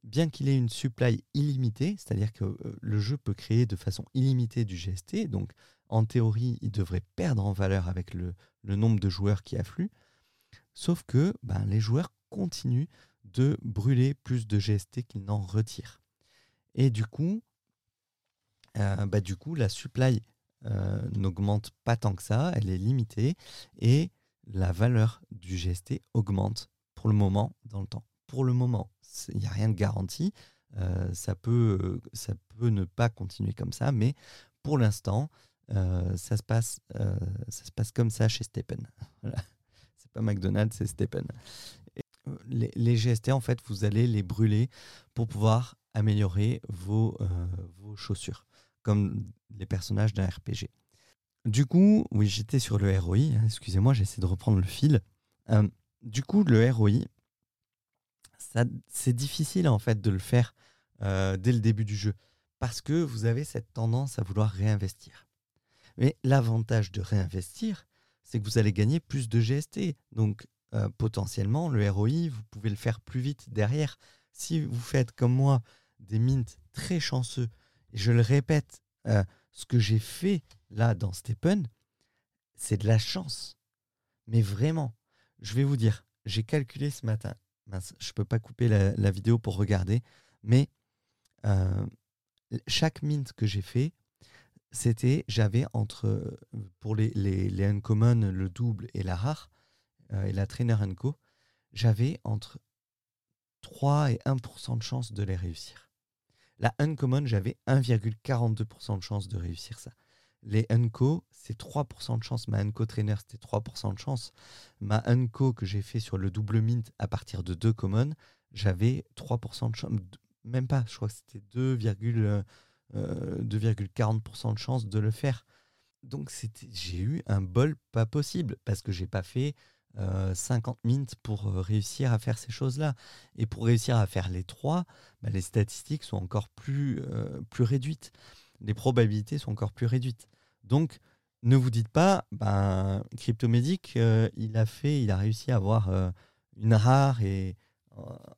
bien qu'il ait une supply illimitée, c'est-à-dire que euh, le jeu peut créer de façon illimitée du GST, donc en théorie, il devrait perdre en valeur avec le, nombre de joueurs qui affluent, sauf que ben, les joueurs continuent de brûler plus de GST qu'ils n'en retirent. Et du coup, euh, bah, du coup la supply euh, n'augmente pas tant que ça, elle est limitée, et la valeur du GST augmente pour le moment dans le temps. Pour le moment, il n'y a rien de garanti. Euh, ça, peut, ça peut ne pas continuer comme ça, mais pour l'instant, euh, ça, se passe, euh, ça se passe comme ça chez Stepen. Voilà. C'est pas McDonald's, c'est Stepen. Les, les, GST, en fait, vous allez les brûler pour pouvoir améliorer vos, vos chaussures, comme les personnages d'un RPG. Du coup, oui, j'étais sur le ROI. Hein, excusez-moi, j'essaie de reprendre le fil. du coup, le ROI, c'est difficile en fait de le faire euh, dès le début du jeu parce que vous avez cette tendance à vouloir réinvestir. Mais l'avantage de réinvestir, c'est que vous allez gagner plus de GST. Donc euh, potentiellement, le ROI, vous pouvez le faire plus vite derrière. Si vous faites comme moi des mints très chanceux, et je le répète, euh, ce que j'ai fait là dans Stepen, c'est de la chance. Mais vraiment, je vais vous dire, j'ai calculé ce matin, je peux pas couper la, vidéo pour regarder, mais euh, chaque mint que j'ai fait, c'était, j'avais entre, pour les, les, uncommon, le double et la rare, euh, et la trainer co, j'avais entre 3 et 1% de chance de les réussir. La uncommon, j'avais 1,42% de chance de réussir ça. Les Unco, c'est 3% de chance. Ma Unco Trainer, c'était 3% de chance. Ma Unco que j'ai fait sur le double mint à partir de deux commons, j'avais 3% de chance. Même pas, je crois que c'était 2,40% euh, de chance de le faire. Donc j'ai eu un bol pas possible parce que j'ai pas fait 50 mints pour réussir à faire ces choses-là. Et pour réussir à faire les trois, bah, les statistiques sont encore plus, plus réduites. Les probabilités sont encore plus réduites. Donc, ne vous dites pas, ben, il a fait, il a réussi à avoir une rare et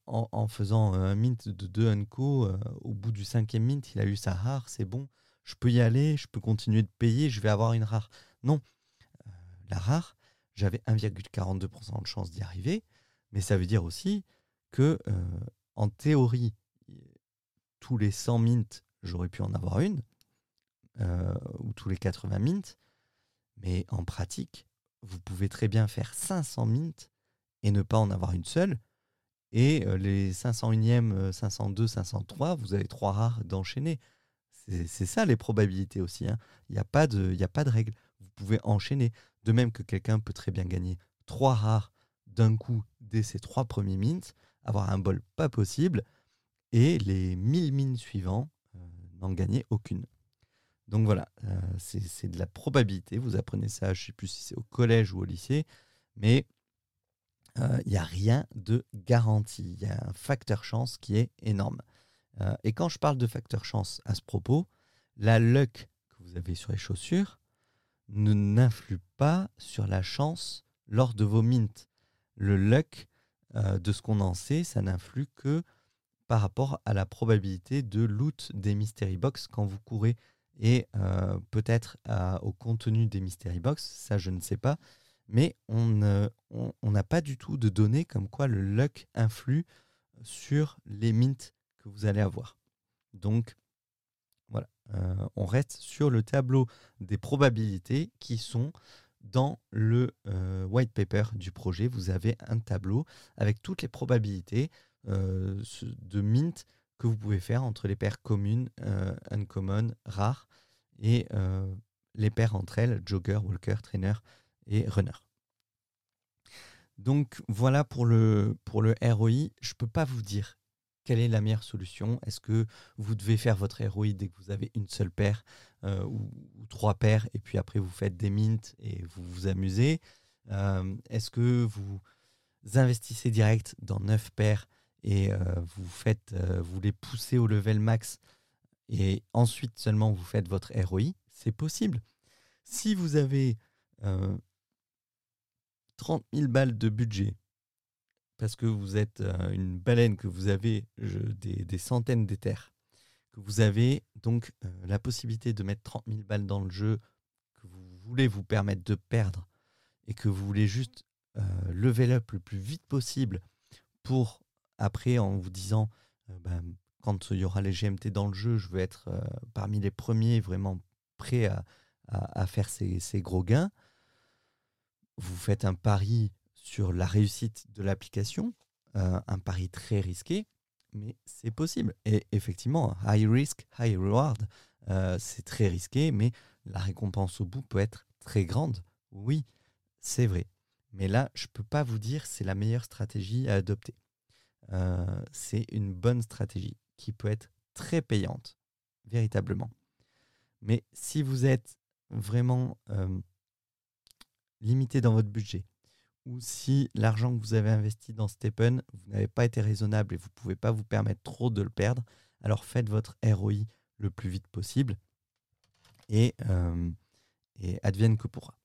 en, faisant un mint de 2 unco, au bout du cinquième mint, il a eu sa rare, c'est bon, je peux y aller, je peux continuer de payer, je vais avoir une rare. Non, la rare, j'avais 1,42% de chance d'y arriver, mais ça veut dire aussi que, euh, en théorie, tous les 100 mints, j'aurais pu en avoir une, euh, ou tous les 80 mints, mais en pratique, vous pouvez très bien faire 500 mints et ne pas en avoir une seule. Et euh, les 501e, 502, 503, vous avez trois rares d'enchaîner. C'est ça les probabilités aussi. Hein. Il n'y a, pas de, règle. Vous pouvez enchaîner. De même que quelqu'un peut très bien gagner trois rares d'un coup dès ses trois premiers mints, avoir un bol pas possible, et les 1000 mines suivants euh, n'en gagner aucune. Donc voilà, euh, c'est de la probabilité. Vous apprenez ça, je ne sais plus si c'est au collège ou au lycée, mais euh, il n'y a rien de garanti. Il y a un facteur chance qui est énorme. et quand je parle de facteur chance à ce propos, la luck que vous avez sur les chaussures, ne n'influe pas sur la chance lors de vos mints. Le luck, euh, de ce qu'on en sait, ça n'influe que par rapport à la probabilité de loot des mystery box quand vous courez et euh, peut-être au contenu des mystery box, ça je ne sais pas, mais on n'a pas du tout de données comme quoi le luck influe sur les mints que vous allez avoir. Donc voilà, euh, on reste sur le tableau des probabilités qui sont dans le euh, white paper du projet. Vous avez un tableau avec toutes les probabilités euh, de mint que vous pouvez faire entre les paires communes, uncommon, rares, et les paires entre elles, jogger, walker, trainer et runner. Donc voilà pour le, pour le ROI. Je peux pas vous dire quelle est la meilleure solution Est-ce que vous devez faire votre ROI dès que vous avez une seule paire euh, ou, trois paires et puis après vous faites des mints et vous vous amusez? Euh, Est-ce que vous investissez direct dans neuf paires et euh, vous, faites, vous les poussez au level max et ensuite seulement vous faites votre ROI C'est possible. Si vous avez 30 000 balles de budget parce que vous êtes euh, une baleine, que vous avez des, centaines d'éthers, que vous avez donc euh, la possibilité de mettre 30 000 balles dans le jeu, que vous voulez vous permettre de perdre, et que vous voulez juste euh, level up le plus vite possible pour après en vous disant ben, quand il y aura les GMT dans le jeu, je veux être parmi les premiers vraiment prêts à, faire ces, gros gains. Vous faites un pari sur la réussite de l'application, euh, un pari très risqué, mais c'est possible. Et effectivement, high risk, high reward, euh, c'est très risqué, mais la récompense au bout peut être très grande. Oui, c'est vrai. Mais là, je ne peux pas vous dire c'est la meilleure stratégie à adopter. Euh, c'est une bonne stratégie qui peut être très payante, véritablement. Mais si vous êtes vraiment limité dans votre budget, ou si l'argent que vous avez investi dans Stepen, vous n'avez pas été raisonnable et vous ne pouvez pas vous permettre trop de le perdre, alors faites votre ROI le plus vite possible et, euh, et advienne que pourra.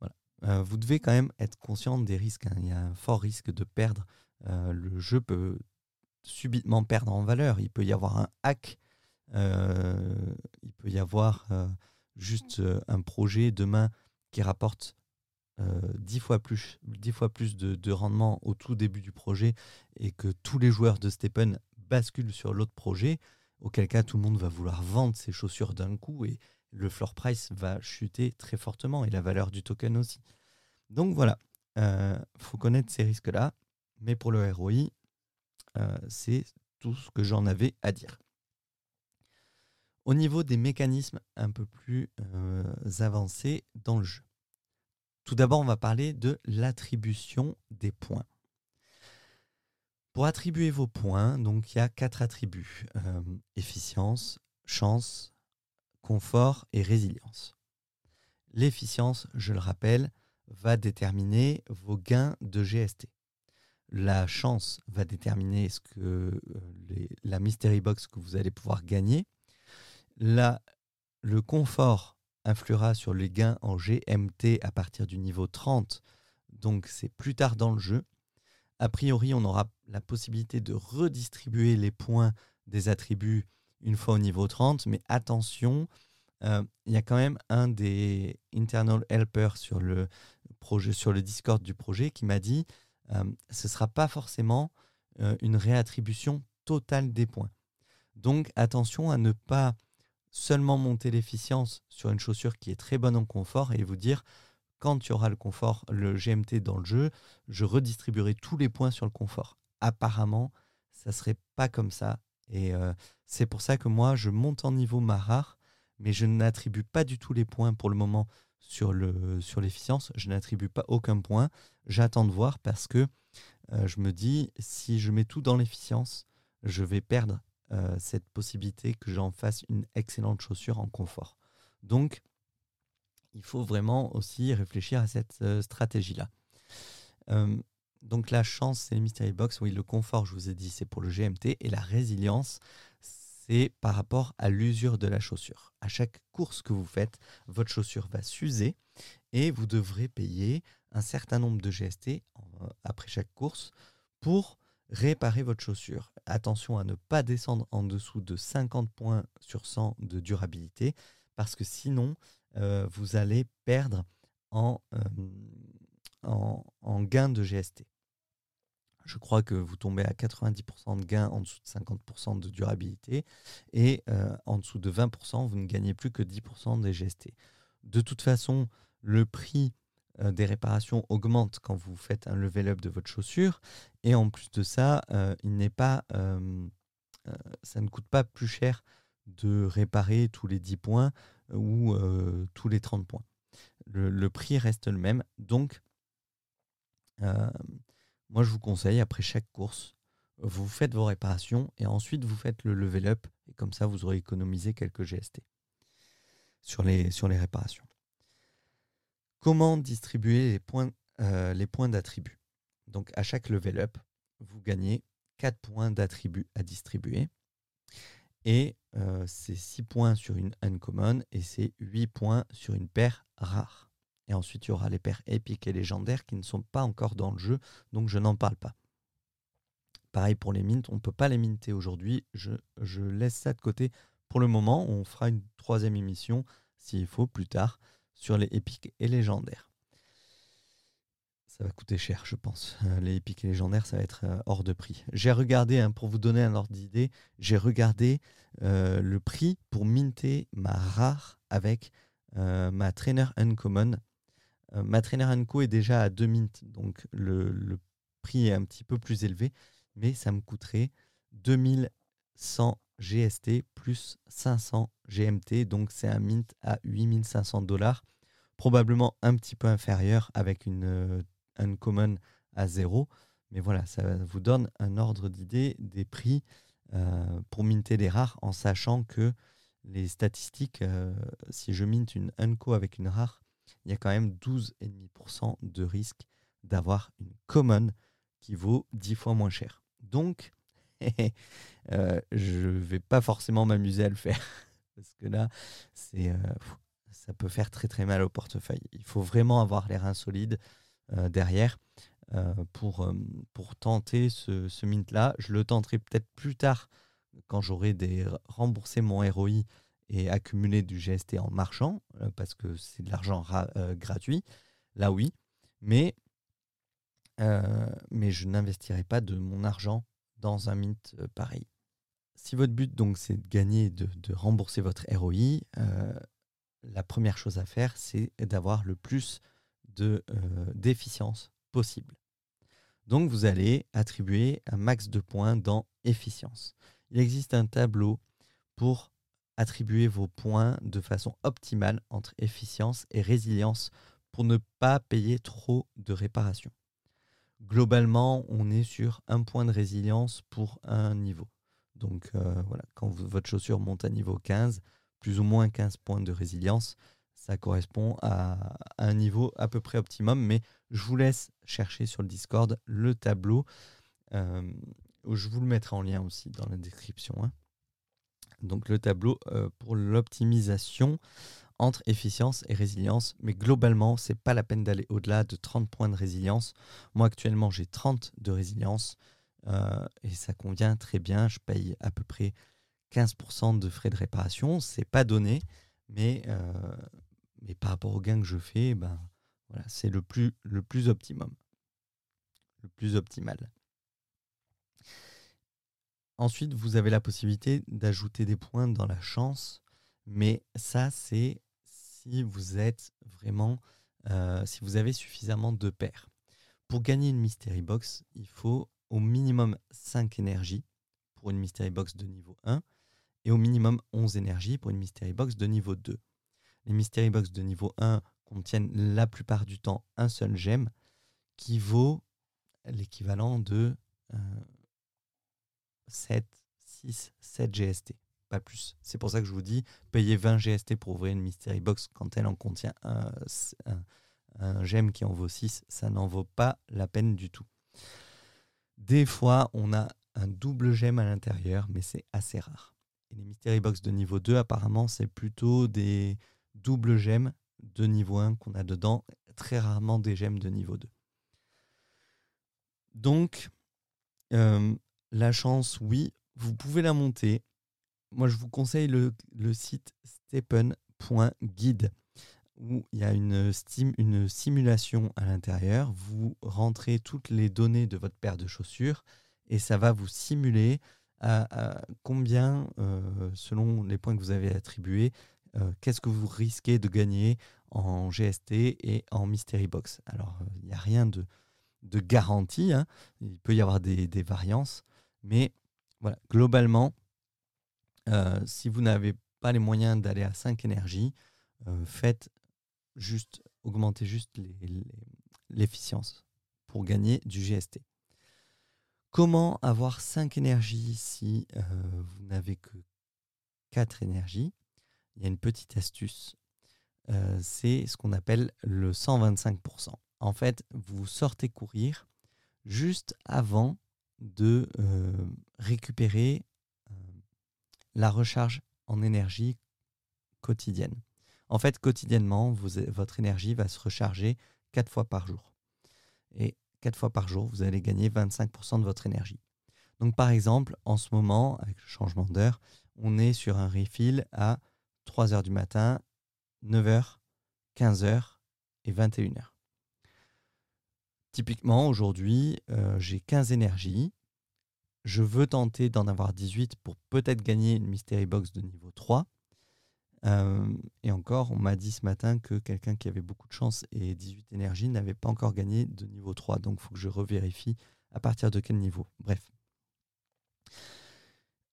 Voilà. Euh, vous devez quand même être conscient des risques. Hein. Il y a un fort risque de perdre. Euh, le jeu peut subitement perdre en valeur. Il peut y avoir un hack. il peut y avoir juste un projet demain qui rapporte 10 euh, fois plus, 10 fois plus de, rendement au tout début du projet et que tous les joueurs de Stepen basculent sur l'autre projet, auquel cas tout le monde va vouloir vendre ses chaussures d'un coup et le floor price va chuter très fortement et la valeur du token aussi. Donc voilà, il euh, faut connaître ces risques-là, mais pour le ROI, euh, c'est tout ce que j'en avais à dire. Au niveau des mécanismes un peu plus avancés dans le jeu. Tout d'abord, on va parler de l'attribution des points. Pour attribuer vos points, donc il y a quatre attributs euh, efficience, chance, confort et résilience. L'efficience, je le rappelle, va déterminer vos gains de GST. La chance va déterminer ce que euh, la mystery box que vous allez pouvoir gagner. Le confort influera sur les gains en GMT à partir du niveau 30, donc c'est plus tard dans le jeu. A priori, on aura la possibilité de redistribuer les points des attributs une fois au niveau 30, mais attention, euh, il y a quand même un des internal helpers sur le projet, Discord du projet, qui m'a dit euh, ce ne sera pas forcément euh, une réattribution totale des points. Donc attention à ne pas seulement monter l'efficience sur une chaussure qui est très bonne en confort et vous dire quand il y aura le confort, le GMT dans le jeu, je redistribuerai tous les points sur le confort. Apparemment, ça serait pas comme ça. Et c'est pour ça que moi, je monte en niveau ma rare mais je n'attribue pas du tout les points pour le moment sur l'efficience. Je n'attribue pas aucun point. J'attends de voir parce que euh, je me dis si je mets tout dans l'efficience, je vais perdre euh, cette possibilité que j'en fasse une excellente chaussure en confort. Donc, il faut vraiment aussi réfléchir à cette euh, stratégie-là. donc la chance, c'est les Mystery Box. Oui, le confort, je vous ai dit, c'est pour le GMT. Et la résilience, c'est par rapport à l'usure de la chaussure. À chaque course que vous faites, votre chaussure va s'user et vous devrez payer un certain nombre de GST après chaque course pour réparer votre chaussure. Attention à ne pas descendre en dessous de 50 points sur 100 de durabilité parce que sinon euh, vous allez perdre en, euh, gain de GST je crois que vous tombez à 90% de gain en dessous de 50% de durabilité et euh, en dessous de 20%, vous ne gagnez plus que 10% des GST. De toute façon, le prix euh, des réparations augmente quand vous faites un level up de votre chaussure et en plus de ça, euh, il n'est pas, ça ne coûte pas plus cher de réparer tous les 10 points ou tous les 30 points. Le, le, prix reste le même, donc moi, je vous conseille, après chaque course, vous faites vos réparations et ensuite vous faites le level up. Et comme ça, vous aurez économisé quelques GST sur les, sur les réparations. Comment distribuer les points, euh, les points d'attribut Donc, à chaque level up, vous gagnez 4 points d'attribut à distribuer. Et euh, c'est 6 points sur une uncommon et c'est 8 points sur une paire rare. Et ensuite, il y aura les paires épiques et légendaires qui ne sont pas encore dans le jeu, donc je n'en parle pas. Pareil pour les mints, on ne peut pas les minter aujourd'hui, je, laisse ça de côté pour le moment. On fera une troisième émission, s'il faut, plus tard, sur les épiques et légendaires. Ça va coûter cher, je pense. Euh, les épiques et légendaires, ça va être euh, hors de prix. J'ai regardé, hein, pour vous donner un ordre d'idée, j'ai regardé euh, le prix pour minter ma rare avec ma trainer uncommon ma Trainer Co est déjà à 2 mints, donc le, prix est un petit peu plus élevé, mais ça me coûterait 2100 GST plus 500 GMT, donc c'est un mint à 8500 dollars, probablement un petit peu inférieur avec une euh, uncommon à zéro, mais voilà, ça vous donne un ordre d'idée des prix euh, pour minter des rares en sachant que les statistiques, si je minte une unco avec une rare, il y a quand même 12,5% de risque d'avoir une common qui vaut 10 fois moins cher. Donc, euh, je vais pas forcément m'amuser à le faire. Parce que là, c'est, euh, ça peut faire très très mal au portefeuille. Il faut vraiment avoir les reins solides euh, derrière pour, pour tenter ce, ce mint-là. Je le tenterai peut-être plus tard quand j'aurai remboursé mon ROI et accumuler du GST en marchand, euh, parce que c'est de l'argent euh, gratuit, là oui, mais, euh, mais je n'investirai pas de mon argent dans un mint pareil. Si votre but donc c'est de gagner, de, de, rembourser votre ROI, la première chose à faire c'est d'avoir le plus de d'efficience possible. Donc vous allez attribuer un max de points dans efficience. Il existe un tableau pour attribuer vos points de façon optimale entre efficience et résilience pour ne pas payer trop de réparations. Globalement, on est sur un point de résilience pour un niveau. Donc euh, voilà, quand votre chaussure monte à niveau 15, plus ou moins 15 points de résilience, ça correspond à, un niveau à peu près optimum. Mais je vous laisse chercher sur le Discord le tableau. Euh, je vous le mettrai en lien aussi dans la description. Hein. Donc le tableau euh, pour l'optimisation entre efficience et résilience. Mais globalement, c'est pas la peine d'aller au-delà de 30 points de résilience. Moi actuellement, j'ai 30 de résilience euh, et ça convient très bien. Je paye à peu près 15% de frais de réparation. C'est pas donné, mais, euh, mais par rapport au gain que je fais, ben, voilà, c'est le plus, le plus optimum. Le plus optimal. Ensuite, vous avez la possibilité d'ajouter des points dans la chance, mais ça, c'est si vous êtes vraiment, euh, si vous avez suffisamment de paires. Pour gagner une Mystery Box, il faut au minimum 5 énergies pour une Mystery Box de niveau 1 et au minimum 11 énergies pour une Mystery Box de niveau 2. Les Mystery Box de niveau 1 contiennent la plupart du temps un seul gemme qui vaut l'équivalent de euh, 7, 6, 7 GST, pas plus. C'est pour ça que je vous dis, payer 20 GST pour ouvrir une Mystery Box quand elle en contient un, un, gemme qui en vaut 6, ça n'en vaut pas la peine du tout. Des fois, on a un double gemme à l'intérieur, mais c'est assez rare. Et les Mystery Box de niveau 2, apparemment, c'est plutôt des doubles gemmes de niveau 1 qu'on a dedans, très rarement des gemmes de niveau 2. Donc, euh, la chance, oui, vous pouvez la monter. Moi, je vous conseille le, site stepen.guide où il y a une, une simulation à l'intérieur. Vous rentrez toutes les données de votre paire de chaussures et ça va vous simuler combien, euh, selon les points que vous avez attribués, euh, qu'est-ce que vous risquez de gagner en GST et en Mystery Box. Alors, euh, il n'y a rien de, garantie. Hein. Il peut y avoir des variances. Mais voilà, globalement, euh, si vous n'avez pas les moyens d'aller à 5 énergies, euh, faites juste, augmentez juste l'efficience pour gagner du GST. Comment avoir 5 énergies si euh, vous n'avez que 4 énergies? Il y a une petite astuce. c'est ce qu'on appelle le 125%. En fait, vous sortez courir juste avant de récupérer la recharge en énergie quotidienne. En fait, quotidiennement, votre énergie va se recharger 4 fois par jour. Et 4 fois par jour, vous allez gagner 25% de votre énergie. Donc par exemple, en ce moment, avec le changement d'heure, on est sur un refill à 3h du matin, 9h, 15h et 21h. Typiquement, aujourd'hui, euh, j'ai 15 énergies. Je veux tenter d'en avoir 18 pour peut-être gagner une Mystery Box de niveau 3. Euh, et encore, on m'a dit ce matin que quelqu'un qui avait beaucoup de chance et 18 énergies n'avait pas encore gagné de niveau 3. Donc, il faut que je revérifie à partir de quel niveau. Bref.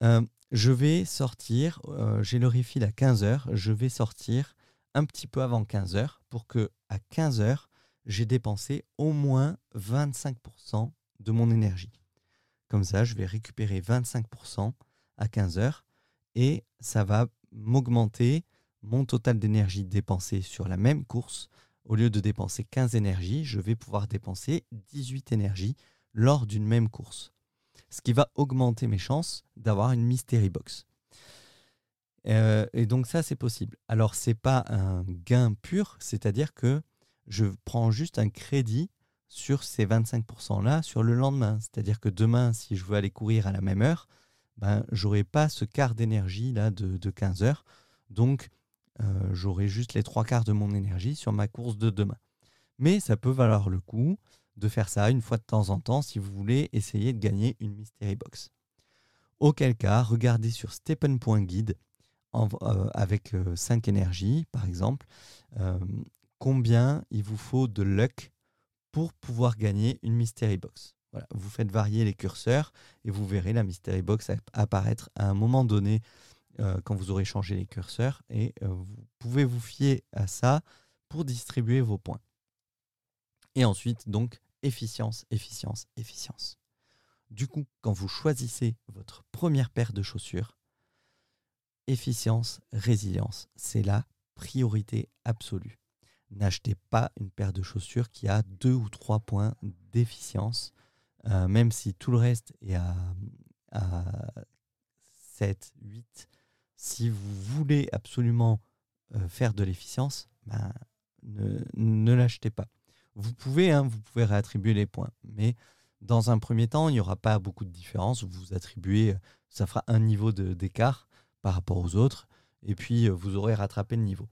Euh, je vais sortir, j'ai le refill à 15h, je vais sortir un petit peu avant 15h pour que à 15h, j'ai dépensé au moins 25% de mon énergie. Comme ça, je vais récupérer 25% à 15 heures et ça va m'augmenter mon total d'énergie dépensée sur la même course. Au lieu de dépenser 15 énergies, je vais pouvoir dépenser 18 énergies lors d'une même course. Ce qui va augmenter mes chances d'avoir une mystery box. Euh, et donc ça, c'est possible. Alors, ce n'est pas un gain pur, c'est-à-dire que je prends juste un crédit sur ces 25%-là sur le lendemain. C'est-à-dire que demain, si je veux aller courir à la même heure, ben, j'aurai pas ce quart d'énergie là de, 15 heures. Donc, euh, j'aurai juste les trois quarts de mon énergie sur ma course de demain. Mais ça peut valoir le coup de faire ça une fois de temps en temps si vous voulez essayer de gagner une Mystery Box. Auquel cas, regardez sur Stephen.guide euh, avec 5 euh, énergies, par exemple, combien il vous faut de luck pour pouvoir gagner une Mystery Box. Vous faites varier les curseurs et vous verrez la Mystery Box apparaître à un moment donné euh, quand vous aurez changé les curseurs et euh, vous pouvez vous fier à ça pour distribuer vos points. Et ensuite, donc, efficience, efficience, efficience. Du coup, quand vous choisissez votre première paire de chaussures, efficience, résilience, c'est la priorité absolue. N'achetez pas une paire de chaussures qui a deux ou trois points d'efficience, euh, même si tout le reste est à, 7, 8. Si vous voulez absolument euh, faire de l'efficience, ben, ne, l'achetez pas. Vous pouvez, hein, vous pouvez réattribuer les points, mais dans un premier temps, il n'y aura pas beaucoup de différence. Vous attribuez, ça fera un niveau d'écart par rapport aux autres, et puis euh, vous aurez rattrapé le niveau.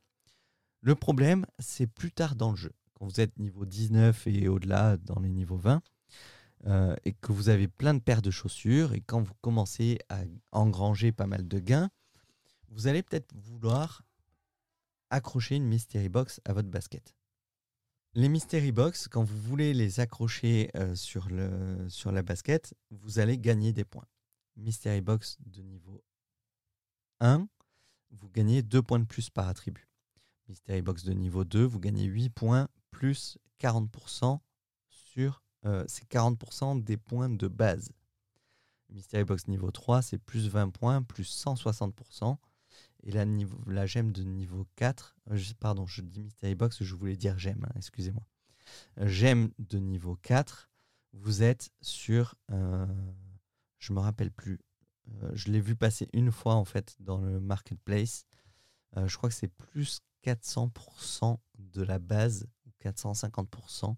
Le problème, c'est plus tard dans le jeu, quand vous êtes niveau 19 et au-delà dans les niveaux 20, euh, et que vous avez plein de paires de chaussures, et quand vous commencez à engranger pas mal de gains, vous allez peut-être vouloir accrocher une mystery box à votre basket. Les mystery box, quand vous voulez les accrocher euh, sur, sur la basket, vous allez gagner des points. Mystery box de niveau 1, vous gagnez 2 points de plus par attribut. Mystery box de niveau 2, vous gagnez 8 points plus 40% sur. Euh, c'est 40% des points de base. Mystery box niveau 3, c'est plus 20 points, plus 160%. Et la, gemme de niveau 4, euh, pardon, je dis Mystery Box, je voulais dire gemme, hein, excusez-moi. Euh, gemme de niveau 4, vous êtes sur, euh, je me rappelle plus, je l'ai vu passer une fois en fait dans le marketplace. Je crois que c'est plus 400% de la base, 450%,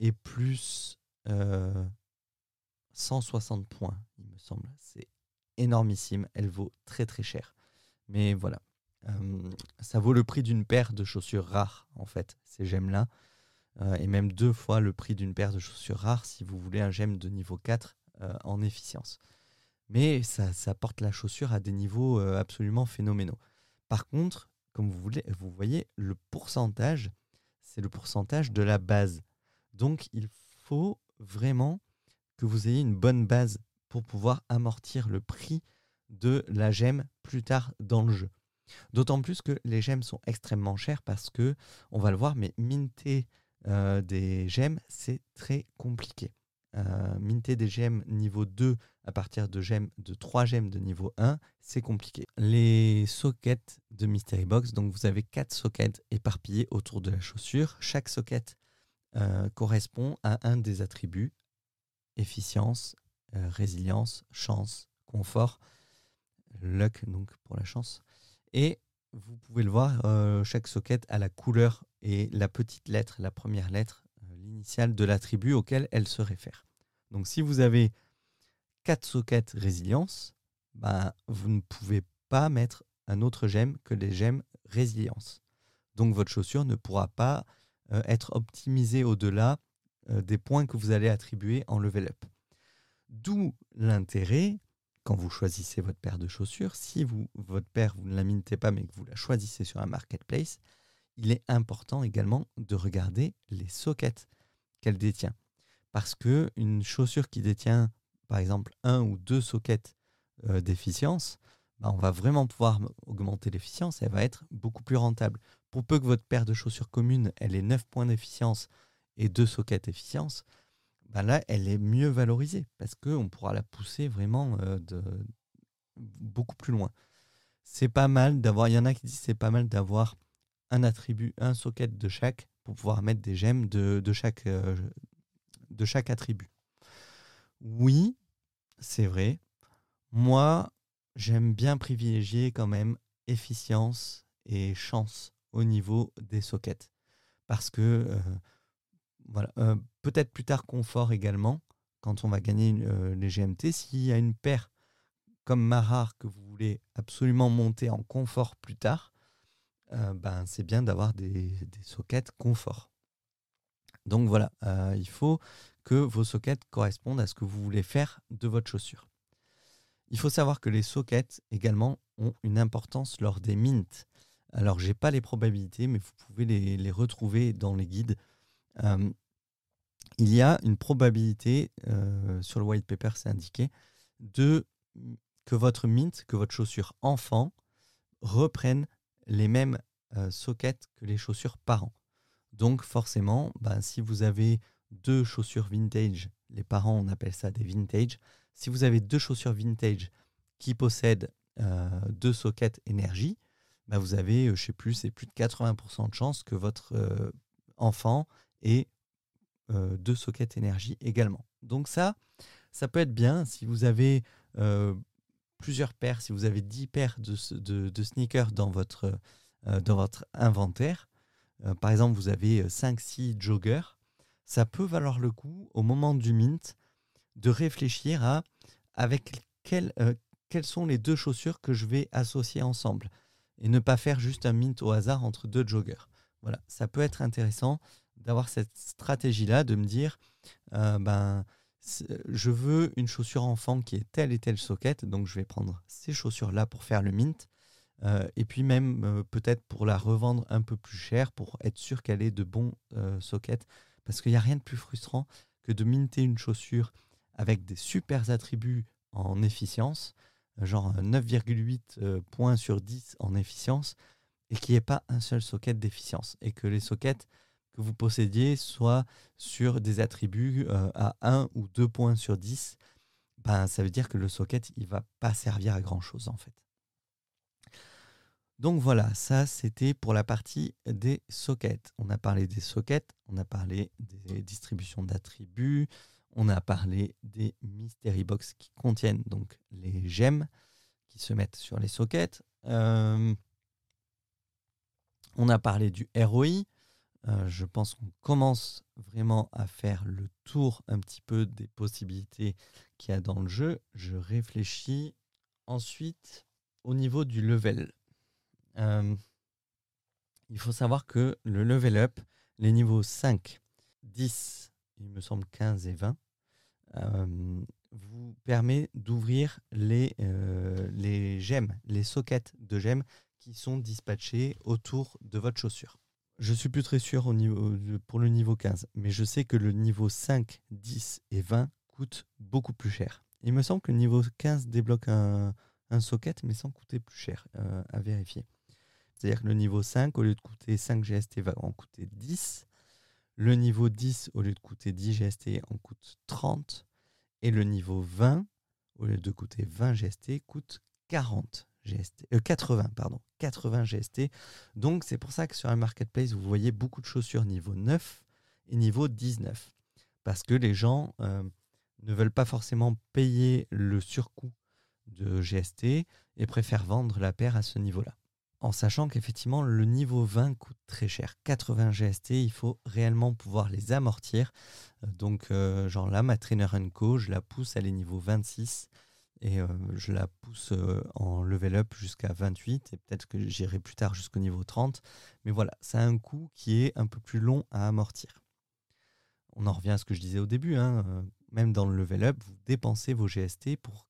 et plus 160 points, il me semble. C'est énormissime, elle vaut très très cher. Mais voilà, euh, ça vaut le prix d'une paire de chaussures rares, en fait, ces gemmes-là. Euh, et même deux fois le prix d'une paire de chaussures rares si vous voulez un gemme de niveau 4 euh, en efficience. Mais ça, ça, porte la chaussure à des niveaux absolument phénoménaux. Par contre, comme vous, voulez, vous voyez, le pourcentage, c'est le pourcentage de la base. Donc il faut vraiment que vous ayez une bonne base pour pouvoir amortir le prix de la gemme plus tard dans le jeu. D'autant plus que les gemmes sont extrêmement chères parce que, on va le voir, mais minter euh, des gemmes, c'est très compliqué. Euh, minter des gemmes niveau 2 à partir de gemmes de 3 gemmes de niveau 1, c'est compliqué. Les sockets de Mystery Box, donc vous avez 4 sockets éparpillés autour de la chaussure. Chaque socket euh, correspond à un des attributs efficience, résilience, chance, confort luck donc pour la chance. Et vous pouvez le voir, euh, chaque socket a la couleur et la petite lettre, la première lettre, euh, l'initiale de l'attribut auquel elle se réfère. Donc si vous avez sockets résilience, ben, vous ne pouvez pas mettre un autre gemme que les gemmes résilience. Donc votre chaussure ne pourra pas euh, être optimisée au-delà des points que vous allez attribuer en level up. D'où l'intérêt quand vous choisissez votre paire de chaussures, si vous, votre paire, vous ne la mintez pas, mais que vous la choisissez sur un marketplace, il est important également de regarder les sockets qu'elle détient. Parce que une chaussure qui détient, par exemple, un ou deux sockets euh, d'efficience, bah, on va vraiment pouvoir augmenter l'efficience, elle va être beaucoup plus rentable. Pour peu que votre paire de chaussures commune, elle ait 9 points d'efficience et deux sockets d'efficience, bah là, elle est mieux valorisée parce qu'on pourra la pousser vraiment euh, de, beaucoup plus loin. C'est pas mal d'avoir, il y en a qui disent c'est pas mal d'avoir un attribut, un socket de chaque pour pouvoir mettre des gemmes de, euh, de chaque attribut. Oui, c'est vrai. Moi, j'aime bien privilégier quand même efficience et chance au niveau des sockets. Parce que euh, voilà. Euh, peut-être plus tard confort également, quand on va gagner euh, les GMT. S'il y a une paire comme Marar que vous voulez absolument monter en confort plus tard, ben, c'est bien d'avoir des, sockets confort. Donc voilà, il faut vos sockets correspondent à ce que vous voulez faire de votre chaussure. Il faut savoir que les sockets également ont une importance lors des mints. Alors j'ai pas les probabilités, mais vous pouvez les retrouver dans les guides il y a une probabilité, sur le white paper c'est indiqué, de que votre mint, que votre chaussure enfant reprenne les mêmes sockets que les chaussures parents. Donc forcément, ben, si vous avez deux chaussures vintage, les parents on appelle ça des vintage, si vous avez deux chaussures vintage qui possèdent deux sockets énergie, bah, vous avez, je sais plus, c'est plus de 80% de chances que votre enfant ait deux sockets énergie également. Donc ça, ça peut être bien si vous avez plusieurs paires, si vous avez 10 paires de, de, sneakers dans votre, dans votre inventaire. par exemple, vous avez 5-6 joggers. Ça peut valoir le coup au moment du mint de réfléchir à avec quelles sont les deux chaussures que je vais associer ensemble et ne pas faire juste un mint au hasard entre deux joggers. Voilà, ça peut être intéressant d'avoir cette stratégie-là, de me dire, euh, ben, je veux une chaussure enfant qui est telle et telle socket, donc je vais prendre ces chaussures-là pour faire le mint. Euh, et puis même euh, peut-être pour la revendre un peu plus cher pour être sûr qu'elle ait de bons sockets. Parce qu'il n'y a rien de plus frustrant que de minter une chaussure avec des super attributs en efficience, genre 9,8 points sur 10 en efficience, et qu'il n'y ait pas un seul socket d'efficience. Et que les sockets que vous possédiez soient sur des attributs euh, à 1 ou 2 points sur 10, ben, ça veut dire que le socket, il va pas servir à grand-chose en fait. Donc voilà, ça c'était pour la partie des sockets. On a parlé des sockets, on a parlé des distributions d'attributs, on a parlé des mystery box qui contiennent donc les gemmes qui se mettent sur les sockets. Euh, on a parlé du ROI. Euh, je pense qu'on commence vraiment à faire le tour un petit peu des possibilités qu'il y a dans le jeu. Je réfléchis ensuite au niveau du level. Euh, il faut savoir que le level up, les niveaux 5, 10, il me semble 15 et 20, euh, vous permet d'ouvrir les, les gemmes, les sockets de gemmes qui sont dispatchés autour de votre chaussure. Je suis plus très sûr pour le niveau 15, mais je sais que le niveau 5, 10 et 20 coûtent beaucoup plus cher. Il me semble que le niveau 15 débloque un, socket, mais sans coûter plus cher, euh, à vérifier. C'est-à-dire que le niveau 5, au lieu de coûter 5 GST, va en coûter 10. Le niveau 10, au lieu de coûter 10 GST, en coûte 30. Et le niveau 20, au lieu de coûter 20 GST, coûte 40 GST, 80, euh, pardon, 80 GST. Donc c'est pour ça que sur un marketplace, vous voyez beaucoup de chaussures niveau 9 et niveau 19. Parce que les gens euh, ne veulent pas forcément payer le surcoût de GST et préfèrent vendre la paire à ce niveau-là. En sachant qu'effectivement, le niveau 20 coûte très cher. 80 GST, il faut réellement pouvoir les amortir. Euh, donc, genre là, ma Trainer Co, je la pousse à les niveaux 26 et euh, je la pousse euh, en level up jusqu'à 28 et peut-être que j'irai plus tard jusqu'au niveau 30. Mais voilà, ça a un coût qui est un peu plus long à amortir. On en revient à ce que je disais au début, hein, euh, même dans le level up, vous dépensez vos GST pour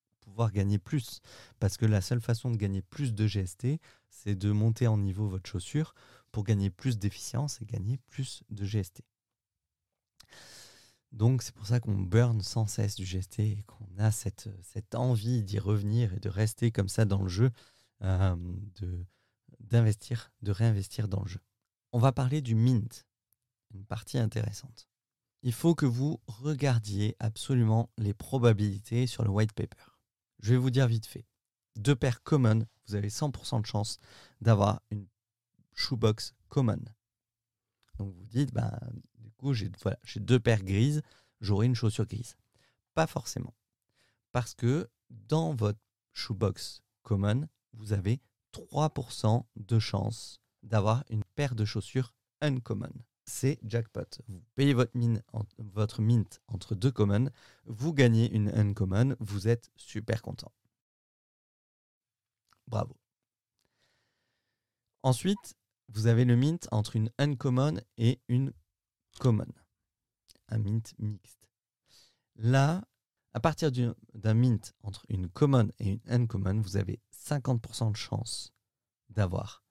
gagner plus. Parce que la seule façon de gagner plus de GST, c'est de monter en niveau votre chaussure pour gagner plus d'efficience et gagner plus de GST. Donc c'est pour ça qu'on burn sans cesse du GST et qu'on a cette, cette envie d'y revenir et de rester comme ça dans le jeu, euh, de, d'investir, de réinvestir dans le jeu. On va parler du mint, une partie intéressante. Il faut que vous regardiez absolument les probabilités sur le white paper. Je vais vous dire vite fait. Deux paires common, vous avez 100% de chance d'avoir une shoebox common. Donc vous dites, bah, coup, j'ai deux paires grises, j'aurai une chaussure grise. Pas forcément. Parce que dans votre shoebox common, vous avez 3% de chance d'avoir une paire de chaussures uncommon. C'est jackpot. Vous payez votre, votre mint entre deux common, vous gagnez une uncommon, vous êtes super content. Bravo. Ensuite, vous avez le mint entre une uncommon et une common, un mint mixte. Là, à partir d'un mint entre une common et une uncommon, vous avez 50% de chance d'avoir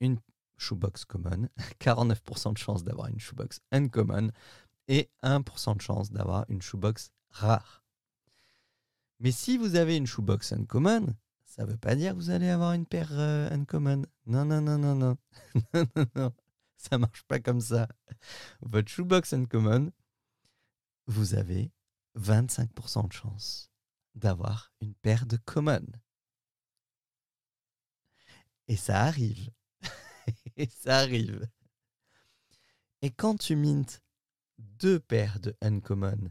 une shoebox common, 49% de chance d'avoir une shoebox uncommon et 1% de chance d'avoir une shoebox rare. Mais si vous avez une shoebox uncommon, ça ne veut pas dire que vous allez avoir une paire euh, uncommon. Non, non, non, non, non. non, non, ça marche pas comme ça. Votre shoebox uncommon, vous avez 25% de chance d'avoir une paire de common. Et ça arrive. et ça arrive. Et quand tu mintes deux paires de uncommon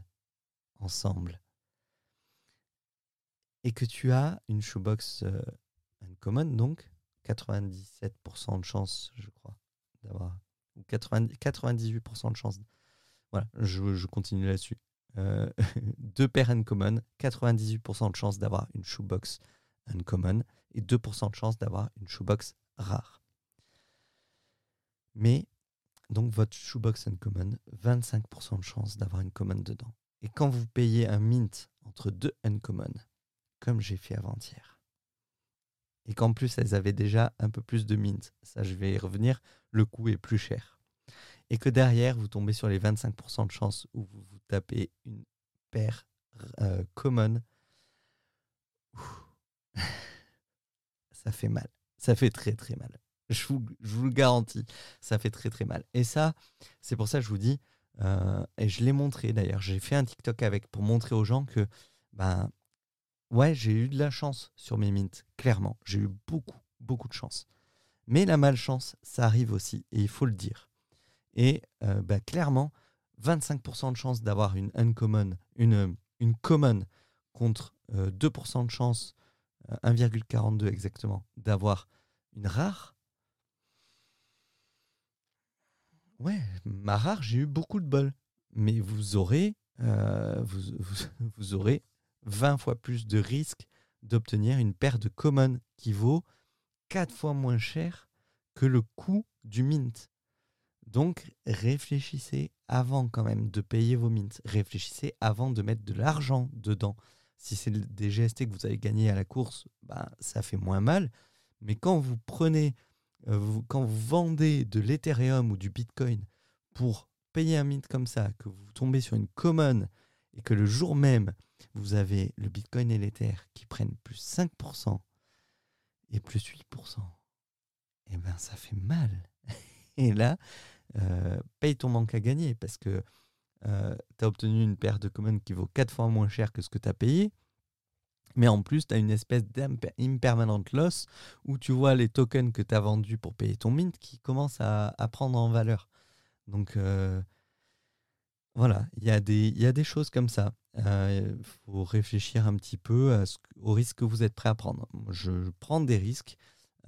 ensemble, et que tu as une shoebox euh, uncommon, donc 97% de chance, je crois, d'avoir, ou 98% de chance. Voilà, je, continue là-dessus. Euh, deux paires uncommon, 98% de chance d'avoir une shoebox uncommon et 2% de chance d'avoir une shoebox rare. Mais, donc votre shoebox uncommon, 25% de chance d'avoir une common dedans. Et quand vous payez un mint entre deux uncommon, comme j'ai fait avant-hier, et qu'en plus elles avaient déjà un peu plus de mint, ça je vais y revenir, le coût est plus cher. Et que derrière, vous tombez sur les 25% de chance où vous vous tapez une paire euh, common. ça fait mal. Ça fait très très mal. Je vous, le garantis, ça fait très très mal. Et ça, c'est pour ça que je vous dis, euh, et je l'ai montré d'ailleurs, j'ai fait un TikTok avec pour montrer aux gens que ben, Ouais, j'ai eu de la chance sur mes mints, clairement. J'ai eu beaucoup, beaucoup de chance. Mais la malchance, ça arrive aussi, et il faut le dire. Et euh, bah, clairement, 25% de chance d'avoir une uncommon, une, une common, contre 2% euh, de chance, 1,42 euh, exactement, d'avoir une rare. Ouais, ma rare, j'ai eu beaucoup de bol. Mais vous aurez, vous, vous aurez 20 fois plus de risque d'obtenir une paire de common qui vaut 4 fois moins cher que le coût du mint. Donc réfléchissez avant quand même de payer vos mints. Réfléchissez avant de mettre de l'argent dedans. Si c'est des GST que vous avez gagné à la course, bah, ça fait moins mal. Mais quand vous prenez, euh, quand vous vendez de l'Ethereum ou du Bitcoin pour payer un mint comme ça, que vous tombez sur une common et que le jour même, vous avez le Bitcoin et l'Ether qui prennent plus 5% et plus 8%, et eh bien ça fait mal. Et là, euh, paye ton manque à gagner parce que euh, tu as obtenu une paire de commons qui vaut 4 fois moins cher que ce que tu as payé. Mais en plus, tu as une espèce d'impermanent loss où tu vois les tokens que tu as vendus pour payer ton mint qui commencent à, prendre en valeur. Donc, euh, voilà, il y, a des, y a des choses comme ça. Il euh, faut réfléchir un petit peu au risque que vous êtes prêt à prendre. Je prends des risques.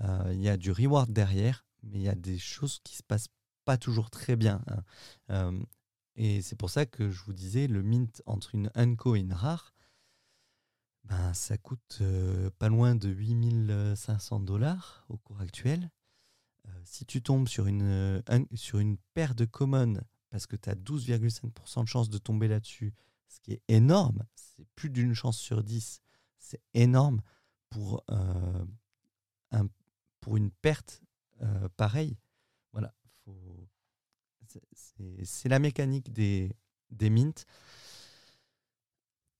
Euh, il y a du reward derrière, mais il y a des choses qui se passent pas toujours très bien. Hein. Et c'est pour ça que je vous disais, le mint entre une unco et une rare, ben, ça coûte pas loin de 8500 dollars au cours actuel. si tu tombes sur une, sur une paire de commons parce que tu as 12,5% de chance de tomber là-dessus, ce qui est énorme, c'est plus d'une chance sur 10, c'est énorme pour, euh, un, pour une perte euh, pareille. Voilà, c'est la mécanique des, des mints.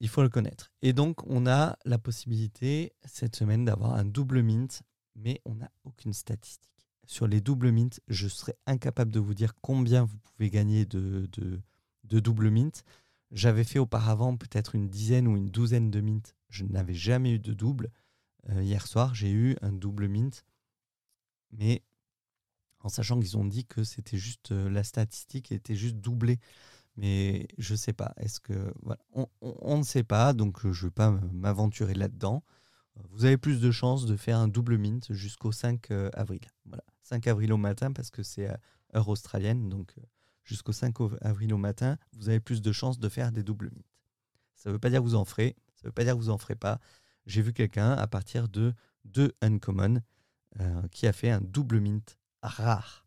Il faut le connaître. Et donc, on a la possibilité cette semaine d'avoir un double mint, mais on n'a aucune statistique sur les doubles mint, je serais incapable de vous dire combien vous pouvez gagner de, de, double mint. J'avais fait auparavant peut-être une dizaine ou une douzaine de mint. Je n'avais jamais eu de double. Euh, hier soir, j'ai eu un double mint. Mais en sachant qu'ils ont dit que c'était juste euh, la statistique était juste doublée. Mais je ne sais pas. On, ne sait pas, donc je ne vais pas m'aventurer là-dedans. Vous avez plus de chances de faire un double mint jusqu'au 5 euh, avril. Voilà. 5 avril au matin parce que c'est heure australienne. Donc euh, jusqu'au 5 avril au matin, vous avez plus de chances de faire des doubles mints. Ça ne veut pas dire que vous en ferez, ça ne veut pas dire que vous en ferez pas. J'ai vu quelqu'un à partir de 2 uncommon euh, qui a fait un double mint rare.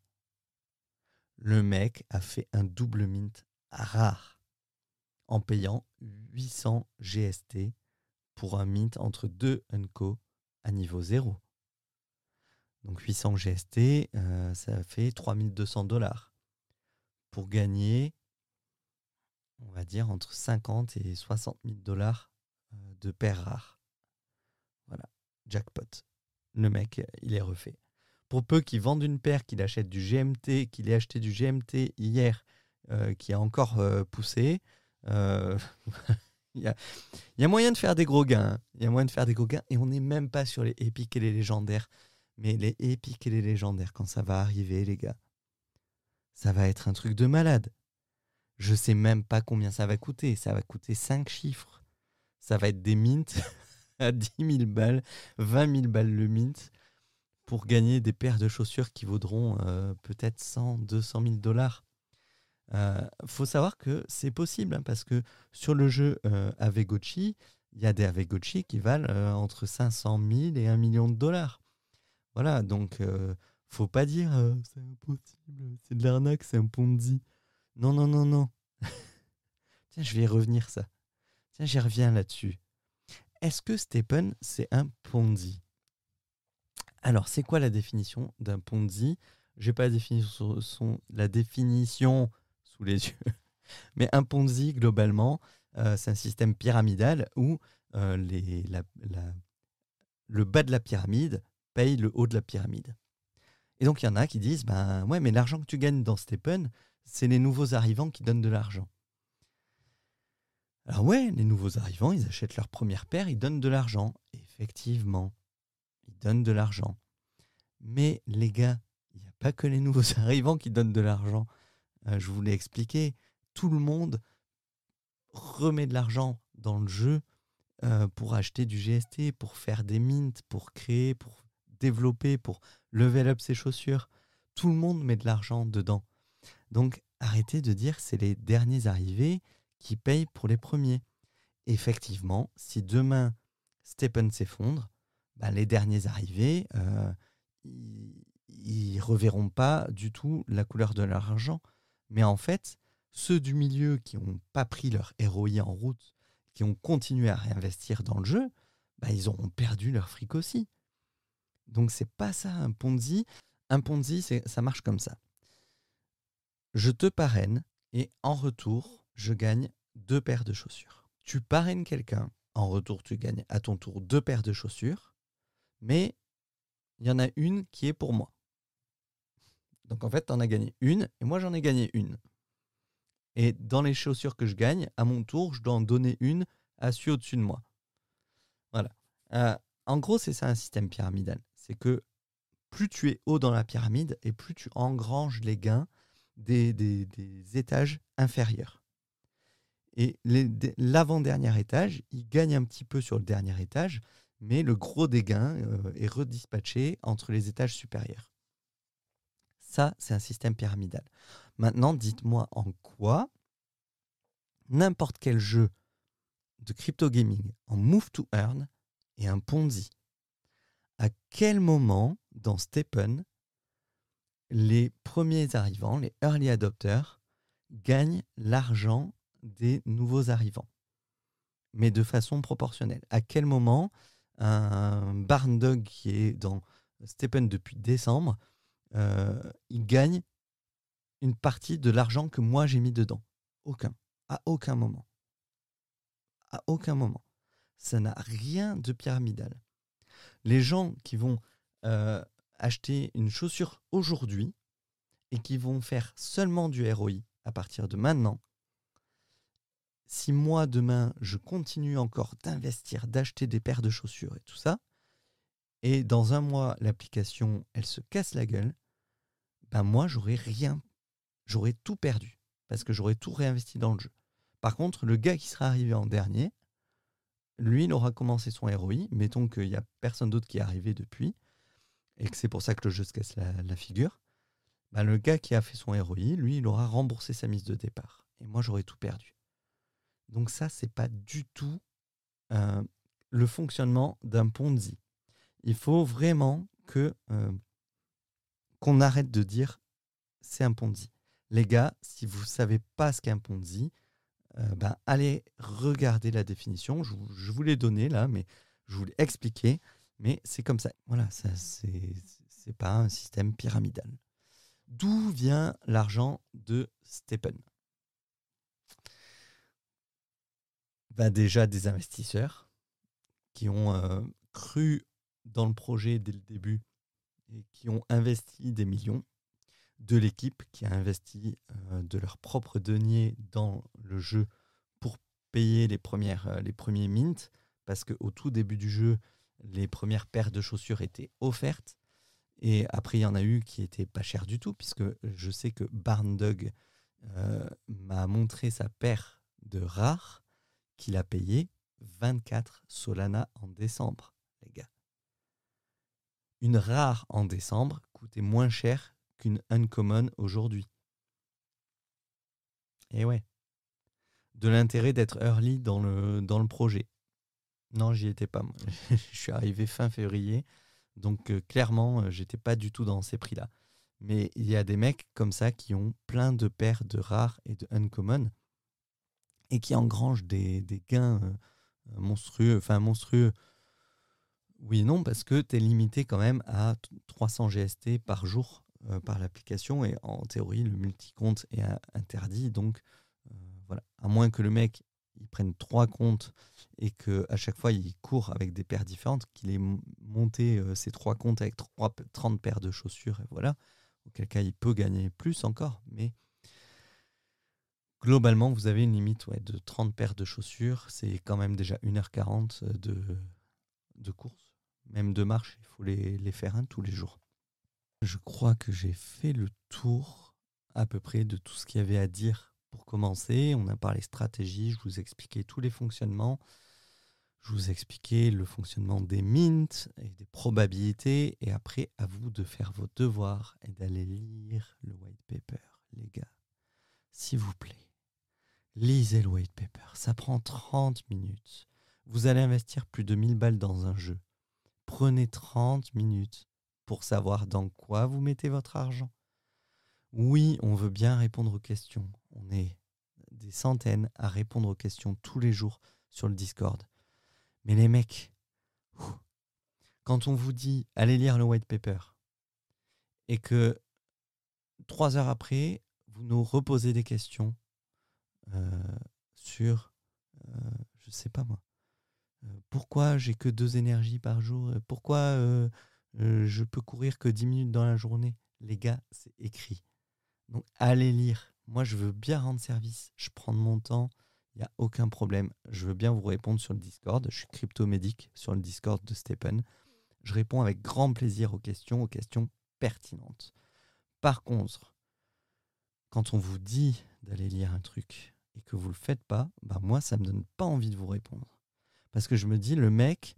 Le mec a fait un double mint rare en payant 800 GST pour un mint entre deux unco à niveau 0. Donc 800 GST, euh, ça fait 3200 dollars. Pour gagner, on va dire, entre 50 et 60 000 dollars euh, de paires rares. Voilà, jackpot. Le mec, il est refait. Pour peu qu'il vende une paire, qu'il achète du GMT, qu'il ait acheté du GMT hier, qui a encore poussé, il y, a, moyen de faire des gros gains. Hein. Il y a moyen de faire des gros gains. Et on n'est même pas sur les épiques et les légendaires Mais les épiques et les légendaires, quand ça va arriver, les gars, ça va être un truc de malade. Je sais même pas combien ça va coûter. Ça va coûter 5 chiffres. Ça va être des mints à 10 000 balles, 20 000 balles le mint pour gagner des paires de chaussures qui vaudront euh, peut-être 100, 200 000 dollars. Euh, faut savoir que c'est possible hein, parce que sur le jeu euh, Avegochi, il y a des Avegochi qui valent euh, entre 500 000 et 1 million de dollars. Voilà, donc faut pas dire c'est impossible, c'est de l'arnaque, c'est un Ponzi. Non, non, non, non. Tiens, je vais y revenir ça. Tiens, j'y reviens là-dessus. Est-ce que Stephen, c'est un Ponzi? Alors, c'est quoi la définition d'un Ponzi? Je n'ai pas la définition les yeux. Mais un Ponzi, globalement, euh, c'est un système pyramidal où euh, le bas de la pyramide paye le haut de la pyramide. Et donc, il y en a qui disent, ben ouais, mais l'argent que tu gagnes dans Stephen, c'est les nouveaux arrivants qui donnent de l'argent. Alors ouais, les nouveaux arrivants, ils achètent leur première paire, ils donnent de l'argent. Effectivement, ils donnent de l'argent. Mais les gars, il n'y a pas que les nouveaux arrivants qui donnent de l'argent. Euh, je vous l'ai expliqué, tout le monde remet de l'argent dans le jeu euh, pour acheter du GST, pour faire des mints, pour créer, pour développer, pour level up ses chaussures. Tout le monde met de l'argent dedans. Donc arrêtez de dire c'est les derniers arrivés qui payent pour les premiers. Effectivement, si demain Stephen s'effondre, bah, les derniers arrivés, euh, ils ne reverront pas du tout la couleur de leur argent. Mais en fait, ceux du milieu qui n'ont pas pris leur ROI en route, qui ont continué à réinvestir dans le jeu, bah, ils auront perdu leur fric aussi. Donc c'est pas ça un Ponzi. Un Ponzi, ça marche comme ça. Je te parraine et en retour, je gagne deux paires de chaussures. Tu parraines quelqu'un, en retour, tu gagnes à ton tour deux paires de chaussures, mais il y en a une qui est pour moi. Donc en fait, tu en as gagné une et moi j'en ai gagné une. Et dans les chaussures que je gagne, à mon tour, je dois en donner une à celui au-dessus de moi. Voilà. Euh, en gros, c'est ça un système pyramidal. C'est que plus tu es haut dans la pyramide et plus tu engranges les gains des, étages inférieurs. Et l'avant-dernier étage, il gagne un petit peu sur le dernier étage, mais le gros des gains euh, est redispatché entre les étages supérieurs. Ça, c'est un système pyramidal. Maintenant, dites-moi en quoi n'importe quel jeu de crypto gaming en move to earn est un Ponzi. À quel moment dans Stephen les premiers arrivants, les early adopters, gagnent l'argent des nouveaux arrivants, mais de façon proportionnelle? À quel moment un barn dog qui est dans Stephen depuis décembre, il gagne une partie de l'argent que moi j'ai mis dedans Aucun. À aucun moment. À aucun moment. Ça n'a rien de pyramidal. Les gens qui vont euh, acheter une chaussure aujourd'hui et qui vont faire seulement du ROI à partir de maintenant, si moi demain je continue encore d'investir, d'acheter des paires de chaussures et tout ça, et dans un mois l'application elle se casse la gueule, ben moi j'aurais rien, j'aurais tout perdu parce que j'aurais tout réinvesti dans le jeu. Par contre, le gars qui sera arrivé en dernier, lui, il aura commencé son ROI. Mettons qu'il n'y a personne d'autre qui est arrivé depuis et que c'est pour ça que le jeu se casse la, figure, bah, le gars qui a fait son ROI, lui, il aura remboursé sa mise de départ. Et moi, j'aurais tout perdu. Donc ça, c'est pas du tout euh, le fonctionnement d'un Ponzi. Il faut vraiment que euh, qu'on arrête de dire c'est un Ponzi. Les gars, si vous ne savez pas ce qu'est un Ponzi, euh, ben, allez regarder la définition. Je, vous l'ai donné là, mais je vous l'ai expliqué. Mais c'est comme ça. Voilà, ça, c'est pas un système pyramidal. D'où vient l'argent de Stephen bah Déjà des investisseurs qui ont euh, cru dans le projet dès le début et qui ont investi des millions, de l'équipe qui a investi euh, de leur propre denier dans le jeu pour payer les, premières, euh, les premiers mints, parce qu'au tout début du jeu, les premières paires de chaussures étaient offertes. Et après, il y en a eu qui étaient pas chers du tout, puisque je sais que Barndog euh, m'a montré sa paire de rares qu'il a payé 24 Solana en décembre. Une rare en décembre coûtait moins cher qu'une uncommon aujourd'hui. Et ouais. De l'intérêt d'être early dans le, dans le projet. Non, j'y étais pas. je suis arrivé fin février. Donc euh, clairement, euh, j'étais pas du tout dans ces prix-là. Mais il y a des mecs comme ça qui ont plein de paires de rares et de uncommon et qui engrangent des, gains euh, monstrueux. Enfin, monstrueux. Oui et non, parce que tu es limité quand même à 300 GST par jour par l'application et en théorie, le multi-compte est interdit. Donc voilà, à moins que le mec il prenne trois comptes et qu'à chaque fois il court avec des paires différentes, qu'il ait monté euh, ces trois comptes avec 3, 30 paires de chaussures, et voilà, auquel cas il peut gagner plus encore, mais globalement vous avez une limite de 30 paires de chaussures, c'est quand même déjà 1h40 de, de course, même de marche, il faut les, les faire un tous les jours. Je crois que j'ai fait le tour à peu près de tout ce qu'il y avait à dire pour commencer. On a parlé stratégie, je vous ai expliqué tous les fonctionnements. Je vous ai expliqué le fonctionnement des mints et des probabilités. Et après, à vous de faire vos devoirs et d'aller lire le white paper, les gars. S'il vous plaît, lisez le white paper. Ça prend 30 minutes. Vous allez investir plus de 1000 balles dans un jeu. Prenez 30 minutes pour savoir dans quoi vous mettez votre argent. Oui, on veut bien répondre aux questions. On est des centaines à répondre aux questions tous les jours sur le Discord. Mais les mecs, quand on vous dit allez lire le white paper et que trois heures après, vous nous reposez des questions euh, sur, je euh, je sais pas moi, pourquoi j'ai que deux énergies par jour, pourquoi je peux courir que dix minutes dans la journée? Les gars, c'est écrit. Donc allez lire. Moi, je veux bien rendre service. Je prends mon temps. Il n'y a aucun problème. Je veux bien vous répondre sur le Discord. Je suis cryptomédic sur le Discord de Stephen. Je réponds avec grand plaisir aux questions, aux questions pertinentes. Par contre, quand on vous dit d'aller lire un truc et que vous ne le faites pas, bah moi, ça ne me donne pas envie de vous répondre. Parce que je me dis, le mec,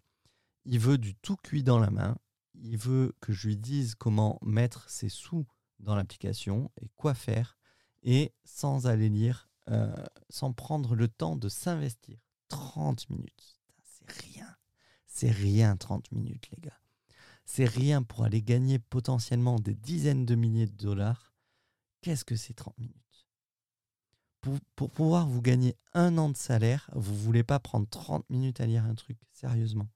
il veut du tout cuit dans la main. Il veut que je lui dise comment mettre ses sous dans l'application et quoi faire et sans aller lire, euh, sans prendre le temps de s'investir. 30 minutes, c'est rien. C'est rien 30 minutes les gars. C'est rien pour aller gagner potentiellement des dizaines de milliers de dollars. Qu'est-ce que c'est 30 minutes? Pour, pouvoir vous gagner un an de salaire, vous voulez pas prendre 30 minutes à lire un truc, sérieusement.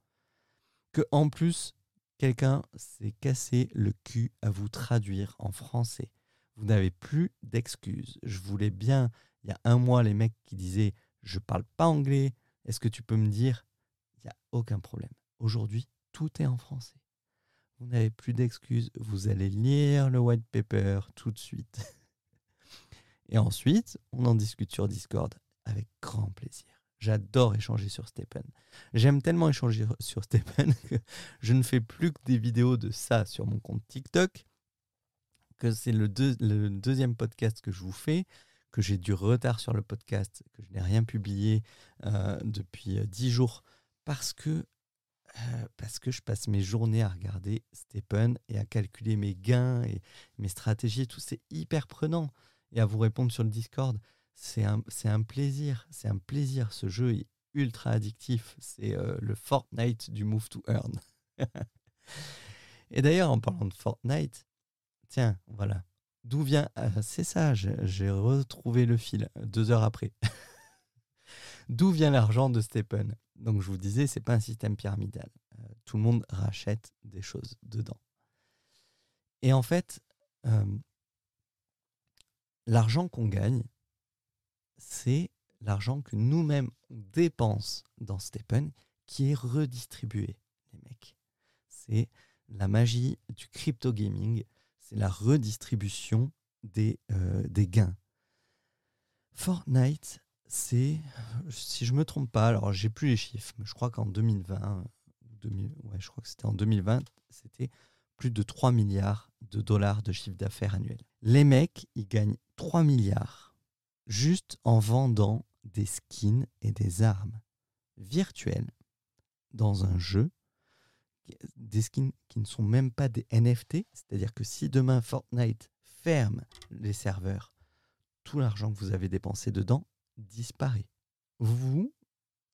Que en plus, quelqu'un s'est cassé le cul à vous traduire en français. Vous n'avez plus d'excuses. Je voulais bien, il y a un mois, les mecs qui disaient Je parle pas anglais, est-ce que tu peux me dire? Il n'y a aucun problème. Aujourd'hui, tout est en français. Vous n'avez plus d'excuses. Vous allez lire le white paper tout de suite. Et ensuite, on en discute sur Discord avec grand plaisir. J'adore échanger sur Stephen. J'aime tellement échanger sur Stephen que je ne fais plus que des vidéos de ça sur mon compte TikTok, que c'est le, deuxième podcast que je vous fais, que j'ai du retard sur le podcast, que je n'ai rien publié euh, depuis euh, dix jours, parce que, euh, parce que je passe mes journées à regarder Stephen et à calculer mes gains et mes stratégies, tout c'est hyper prenant, et à vous répondre sur le Discord c'est un, un, plaisir. C'est un plaisir. Ce jeu est ultra addictif. C'est euh, le Fortnite du Move to Earn. Et d'ailleurs, en parlant de Fortnite, tiens, voilà. D'où vient. Euh, c'est ça, j'ai retrouvé le fil deux heures après. D'où vient l'argent de Stephen Donc, je vous disais, c'est pas un système pyramidal. Euh, tout le monde rachète des choses dedans. Et en fait, l'argent qu'on gagne, c'est l'argent que nous-mêmes on dépense dans Stephen qui est redistribué, les mecs. C'est la magie du crypto gaming, c'est la redistribution des, euh, des gains. Fortnite, c'est, si je me trompe pas, alors j'ai plus les chiffres, mais je crois qu'en 2020, 2000, ouais, je crois que c'était en 2020, c'était plus de 3 milliards de dollars de chiffre d'affaires annuel. Les mecs, ils gagnent 3 milliards juste en vendant des skins et des armes virtuelles dans un jeu, des skins qui ne sont même pas des NFT, c'est-à-dire que si demain Fortnite ferme les serveurs, tout l'argent que vous avez dépensé dedans disparaît. Vous,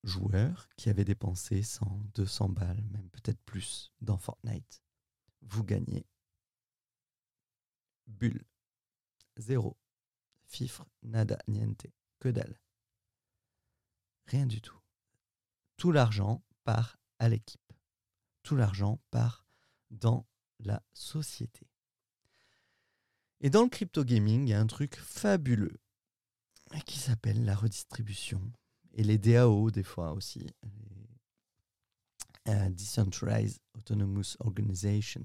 joueur qui avez dépensé 100, 200 balles, même peut-être plus dans Fortnite, vous gagnez bulle. Zéro. Fifre, nada, niente. Que dalle. Rien du tout. Tout l'argent part à l'équipe. Tout l'argent part dans la société. Et dans le crypto gaming, il y a un truc fabuleux qui s'appelle la redistribution. Et les DAO, des fois aussi. Euh, Decentralized Autonomous Organization.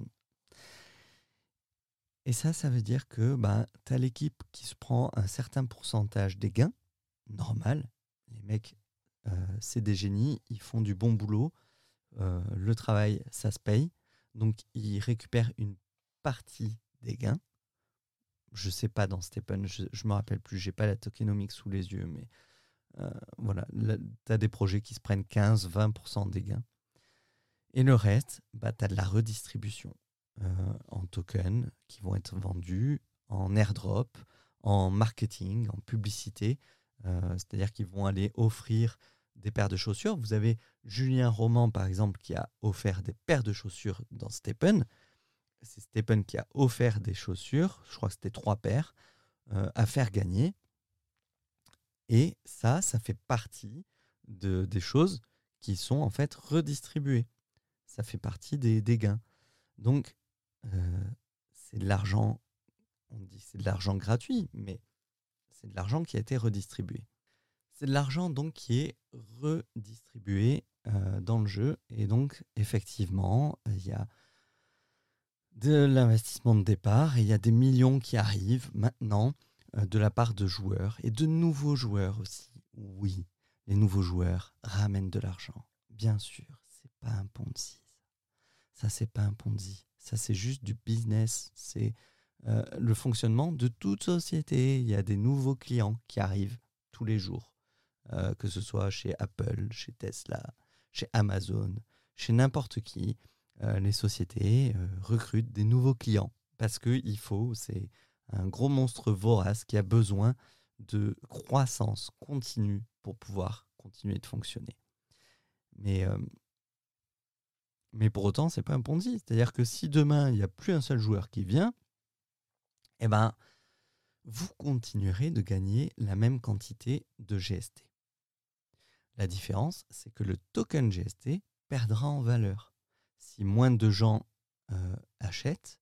Et ça, ça veut dire que bah, tu as l'équipe qui se prend un certain pourcentage des gains, normal. Les mecs, euh, c'est des génies, ils font du bon boulot. Euh, le travail, ça se paye. Donc, ils récupèrent une partie des gains. Je sais pas dans Stephen, je ne me rappelle plus, j'ai pas la tokenomics sous les yeux, mais euh, voilà, tu as des projets qui se prennent 15-20% des gains. Et le reste, bah, tu as de la redistribution. Euh, en tokens qui vont être vendus en airdrop, en marketing, en publicité. Euh, c'est-à-dire qu'ils vont aller offrir des paires de chaussures. Vous avez Julien Roman, par exemple, qui a offert des paires de chaussures dans Stepen. C'est Stepen qui a offert des chaussures, je crois que c'était trois paires, euh, à faire gagner. Et ça, ça fait partie de, des choses qui sont en fait redistribuées. Ça fait partie des, gains. Donc, euh, c'est de l'argent, on dit c'est de l'argent gratuit, mais c'est de l'argent qui a été redistribué. C'est de l'argent donc qui est redistribué euh, dans le jeu. Et donc, effectivement, il y a de l'investissement de départ et il y a des millions qui arrivent maintenant euh, de la part de joueurs et de nouveaux joueurs aussi. Oui, les nouveaux joueurs ramènent de l'argent. Bien sûr, c'est pas un Ponzi. Ça, c'est pas un Ponzi. Ça, c'est juste du business. C'est euh, le fonctionnement de toute société. Il y a des nouveaux clients qui arrivent tous les jours, euh, que ce soit chez Apple, chez Tesla, chez Amazon, chez n'importe qui. Euh, les sociétés recrutent des nouveaux clients parce qu'il faut, c'est un gros monstre vorace qui a besoin de croissance continue pour pouvoir continuer de fonctionner. Mais mais pour autant, c'est pas un Ponzi. C'est-à-dire que si demain, il n'y a plus un seul joueur qui vient, eh ben, vous continuerez de gagner la même quantité de GST. La différence, c'est que le token GST perdra en valeur. Si moins de gens euh, achètent,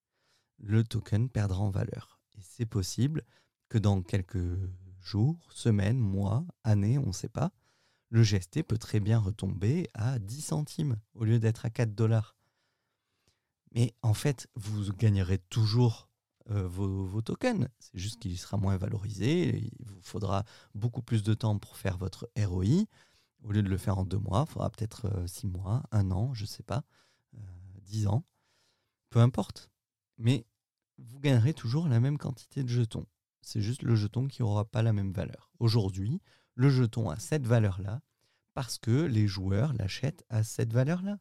le token perdra en valeur. Et c'est possible que dans quelques jours, semaines, mois, années, on ne sait pas, le GST peut très bien retomber à 10 centimes au lieu d'être à 4 dollars. Mais en fait, vous gagnerez toujours euh, vos, tokens. C'est juste qu'il sera moins valorisé. Il vous faudra beaucoup plus de temps pour faire votre ROI. Au lieu de le faire en deux mois, il faudra peut-être 6 euh, mois, un an, je ne sais pas, 10 euh, ans. Peu importe. Mais vous gagnerez toujours la même quantité de jetons. C'est juste le jeton qui n'aura pas la même valeur. Aujourd'hui, le jeton a cette valeur-là parce que les joueurs l'achètent à cette valeur-là.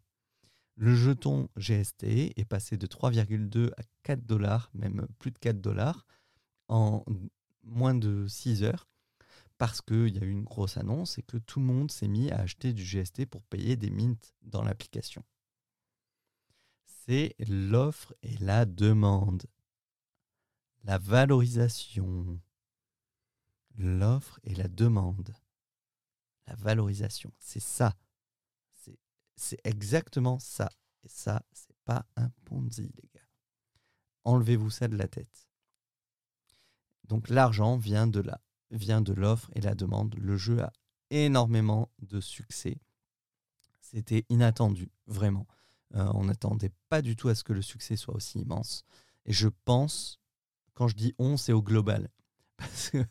Le jeton GST est passé de 3,2 à 4 dollars, même plus de 4 dollars, en moins de 6 heures, parce qu'il y a eu une grosse annonce et que tout le monde s'est mis à acheter du GST pour payer des mints dans l'application. C'est l'offre et la demande. La valorisation l'offre et la demande. La valorisation, c'est ça. C'est exactement ça. Et ça, c'est pas un Ponzi, les gars. Enlevez-vous ça de la tête. Donc l'argent vient de là, vient de l'offre et la demande. Le jeu a énormément de succès. C'était inattendu, vraiment. Euh, on n'attendait pas du tout à ce que le succès soit aussi immense. Et je pense, quand je dis on, c'est au global. Parce que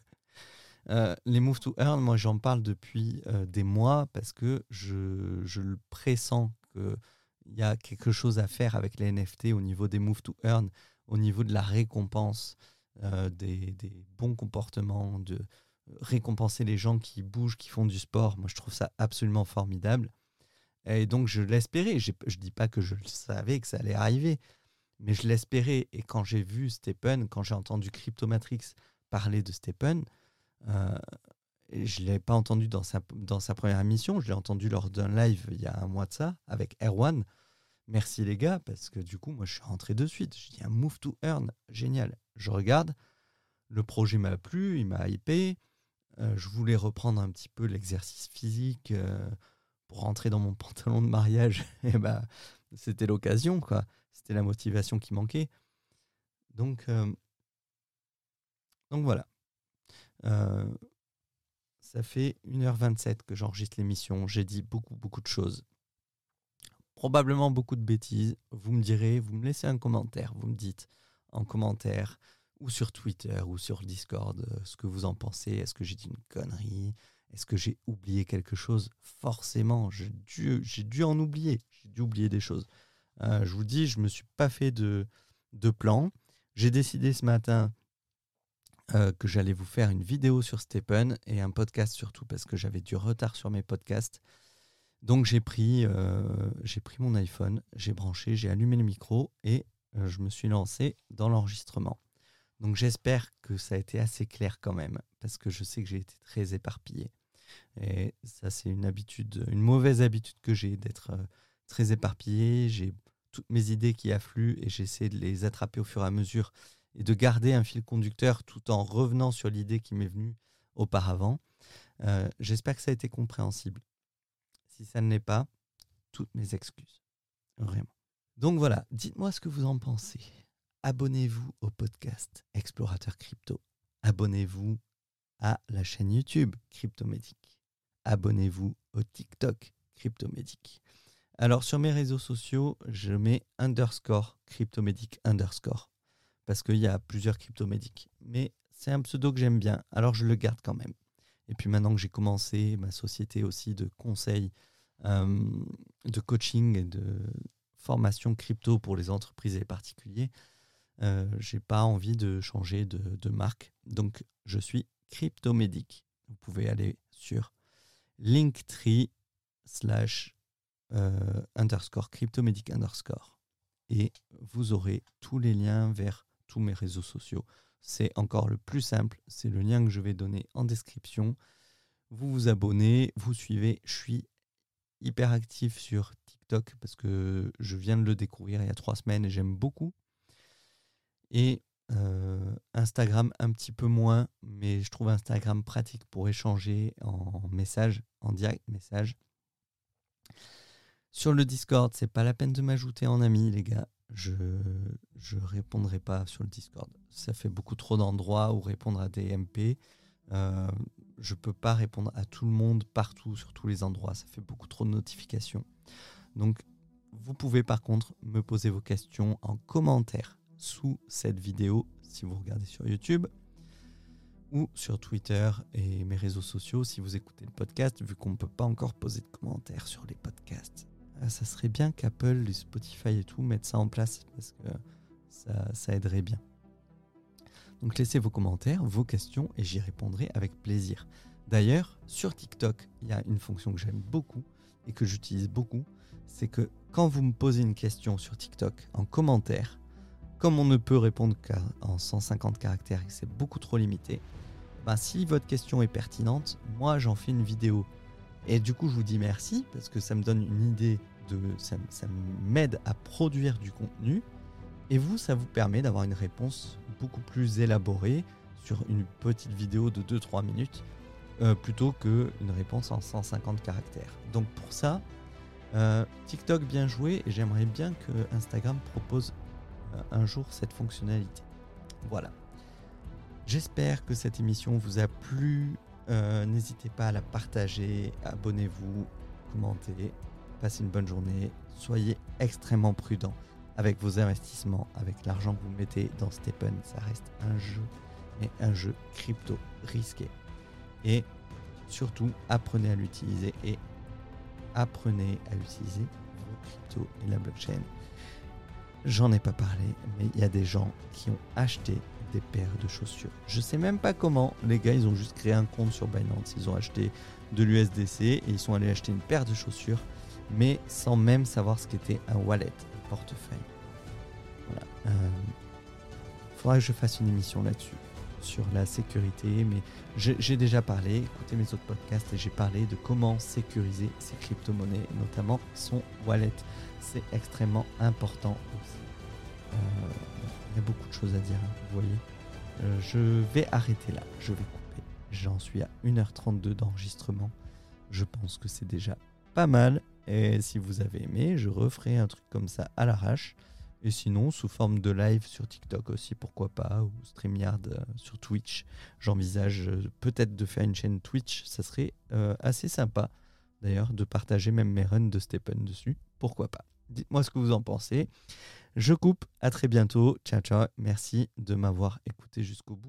euh, les Move to Earn, moi j'en parle depuis euh, des mois parce que je, le pressens qu'il il y a quelque chose à faire avec les NFT au niveau des move to earn, au niveau de la récompense, euh, des, bons comportements, de récompenser les gens qui bougent, qui font du sport. Moi, je trouve ça absolument formidable. Et donc, je l'espérais. Je ne dis pas que je savais que ça allait arriver, mais je l'espérais. Et quand j'ai vu Stephen, quand j'ai entendu Cryptomatrix parler de Stephen, je ne l'ai pas entendu dans sa, première émission, je l'ai entendu lors d'un live il y a un mois de ça avec Erwan. Merci les gars, parce que du coup, moi je suis rentré de suite. Je dis un move to earn, génial. Je regarde, le projet m'a plu, il m'a hypé. Euh, je voulais reprendre un petit peu l'exercice physique euh, pour rentrer dans mon pantalon de mariage. Et bah, c'était l'occasion, quoi. C'était la motivation qui manquait. Donc, euh, donc voilà. Ça fait 1h27 que j'enregistre l'émission. J'ai dit beaucoup, beaucoup de choses probablement beaucoup de bêtises. Vous me direz, vous me laissez un commentaire, vous me dites en commentaire ou sur Twitter ou sur Discord euh, ce que vous en pensez. Est-ce que j'ai dit une connerie? Est-ce que j'ai oublié quelque chose? Forcément, j'ai dû, dû en oublier. J'ai dû oublier des choses. Euh, je vous dis, je ne me suis pas fait de, de plan. J'ai décidé ce matin euh, que j'allais vous faire une vidéo sur Stephen et un podcast surtout parce que j'avais du retard sur mes podcasts. Donc j'ai pris, euh, pris mon iPhone, j'ai branché, j'ai allumé le micro et euh, je me suis lancé dans l'enregistrement. Donc j'espère que ça a été assez clair quand même, parce que je sais que j'ai été très éparpillé. Et ça, c'est une habitude, une mauvaise habitude que j'ai d'être très éparpillé. J'ai toutes mes idées qui affluent et j'essaie de les attraper au fur et à mesure et de garder un fil conducteur tout en revenant sur l'idée qui m'est venue auparavant. j'espère que ça a été compréhensible. Si ça ne l'est pas, toutes mes excuses. Vraiment. Donc voilà, dites-moi ce que vous en pensez. Abonnez-vous au podcast Explorateur Crypto. Abonnez-vous à la chaîne YouTube Cryptomédic. Abonnez-vous au TikTok Cryptomédic. Alors sur mes réseaux sociaux, je mets underscore cryptomédic underscore parce qu'il y a plusieurs cryptomédics. Mais c'est un pseudo que j'aime bien, alors je le garde quand même. Et puis maintenant que j'ai commencé ma société aussi de conseil euh, de coaching et de formation crypto pour les entreprises et les particuliers, euh, j'ai pas envie de changer de, marque. Donc, je suis Cryptomédic. Vous pouvez aller sur linktree slash euh, underscore cryptomédic underscore et vous aurez tous les liens vers mes réseaux sociaux. C'est encore le plus simple, c'est le lien que je vais donner en description. Vous vous abonnez, vous suivez, je suis hyper actif sur TikTok parce que je viens de le découvrir il y a trois semaines et j'aime beaucoup. Et euh, Instagram un petit peu moins, mais je trouve Instagram pratique pour échanger en message, en direct message. Sur le Discord, c'est pas la peine de m'ajouter en ami, les gars. Je je répondrai pas sur le Discord. Ça fait beaucoup trop d'endroits où répondre à des MP. Euh, je peux pas répondre à tout le monde partout, sur tous les endroits. Ça fait beaucoup trop de notifications. Donc, vous pouvez par contre me poser vos questions en commentaire sous cette vidéo si vous regardez sur YouTube ou sur Twitter et mes réseaux sociaux si vous écoutez le podcast, vu qu'on ne peut pas encore poser de commentaires sur les podcasts. Ah, ça serait bien qu'Apple, Spotify et tout mettent ça en place parce que ça, aiderait bien. Donc laissez vos commentaires, vos questions et j'y répondrai avec plaisir. D'ailleurs, sur TikTok, il y a une fonction que j'aime beaucoup et que j'utilise beaucoup, c'est que quand vous me posez une question sur TikTok en commentaire, comme on ne peut répondre qu'en 150 caractères et que c'est beaucoup trop limité, ben si votre question est pertinente, moi j'en fais une vidéo. Et du coup, je vous dis merci parce que ça me donne une idée de. Ça, ça m'aide à produire du contenu. Et vous, ça vous permet d'avoir une réponse beaucoup plus élaborée sur une petite vidéo de 2-3 minutes euh, plutôt qu'une réponse en 150 caractères. Donc pour ça, euh, TikTok bien joué et j'aimerais bien que Instagram propose euh, un jour cette fonctionnalité. Voilà. J'espère que cette émission vous a plu. N'hésitez pas à la partager, abonnez-vous, commentez, passez une bonne journée, soyez extrêmement prudents avec vos investissements, avec l'argent que vous mettez dans Stephen, ça reste un jeu, mais un jeu crypto risqué. Et surtout, apprenez à l'utiliser et apprenez à utiliser crypto et la blockchain. J'en ai pas parlé, mais il y a des gens qui ont acheté des paires de chaussures. Je sais même pas comment. Les gars, ils ont juste créé un compte sur Binance. Ils ont acheté de l'USDC et ils sont allés acheter une paire de chaussures, mais sans même savoir ce qu'était un wallet, un portefeuille. Voilà. Euh, faudra que je fasse une émission là-dessus, sur la sécurité, mais j'ai déjà parlé, écoutez mes autres podcasts, et j'ai parlé de comment sécuriser ses crypto-monnaies, notamment son wallet. C'est extrêmement important aussi. Euh, il y a beaucoup de choses à dire, hein, vous voyez. Euh, je vais arrêter là, je vais couper. J'en suis à 1h32 d'enregistrement. Je pense que c'est déjà pas mal. Et si vous avez aimé, je referai un truc comme ça à l'arrache. Et sinon, sous forme de live sur TikTok aussi, pourquoi pas, ou StreamYard euh, sur Twitch. J'envisage euh, peut-être de faire une chaîne Twitch, ça serait assez sympa d'ailleurs de partager même mes runs de Stephen dessus. Pourquoi pas Dites-moi ce que vous en pensez. Je coupe, à très bientôt. Ciao ciao, merci de m'avoir écouté jusqu'au bout.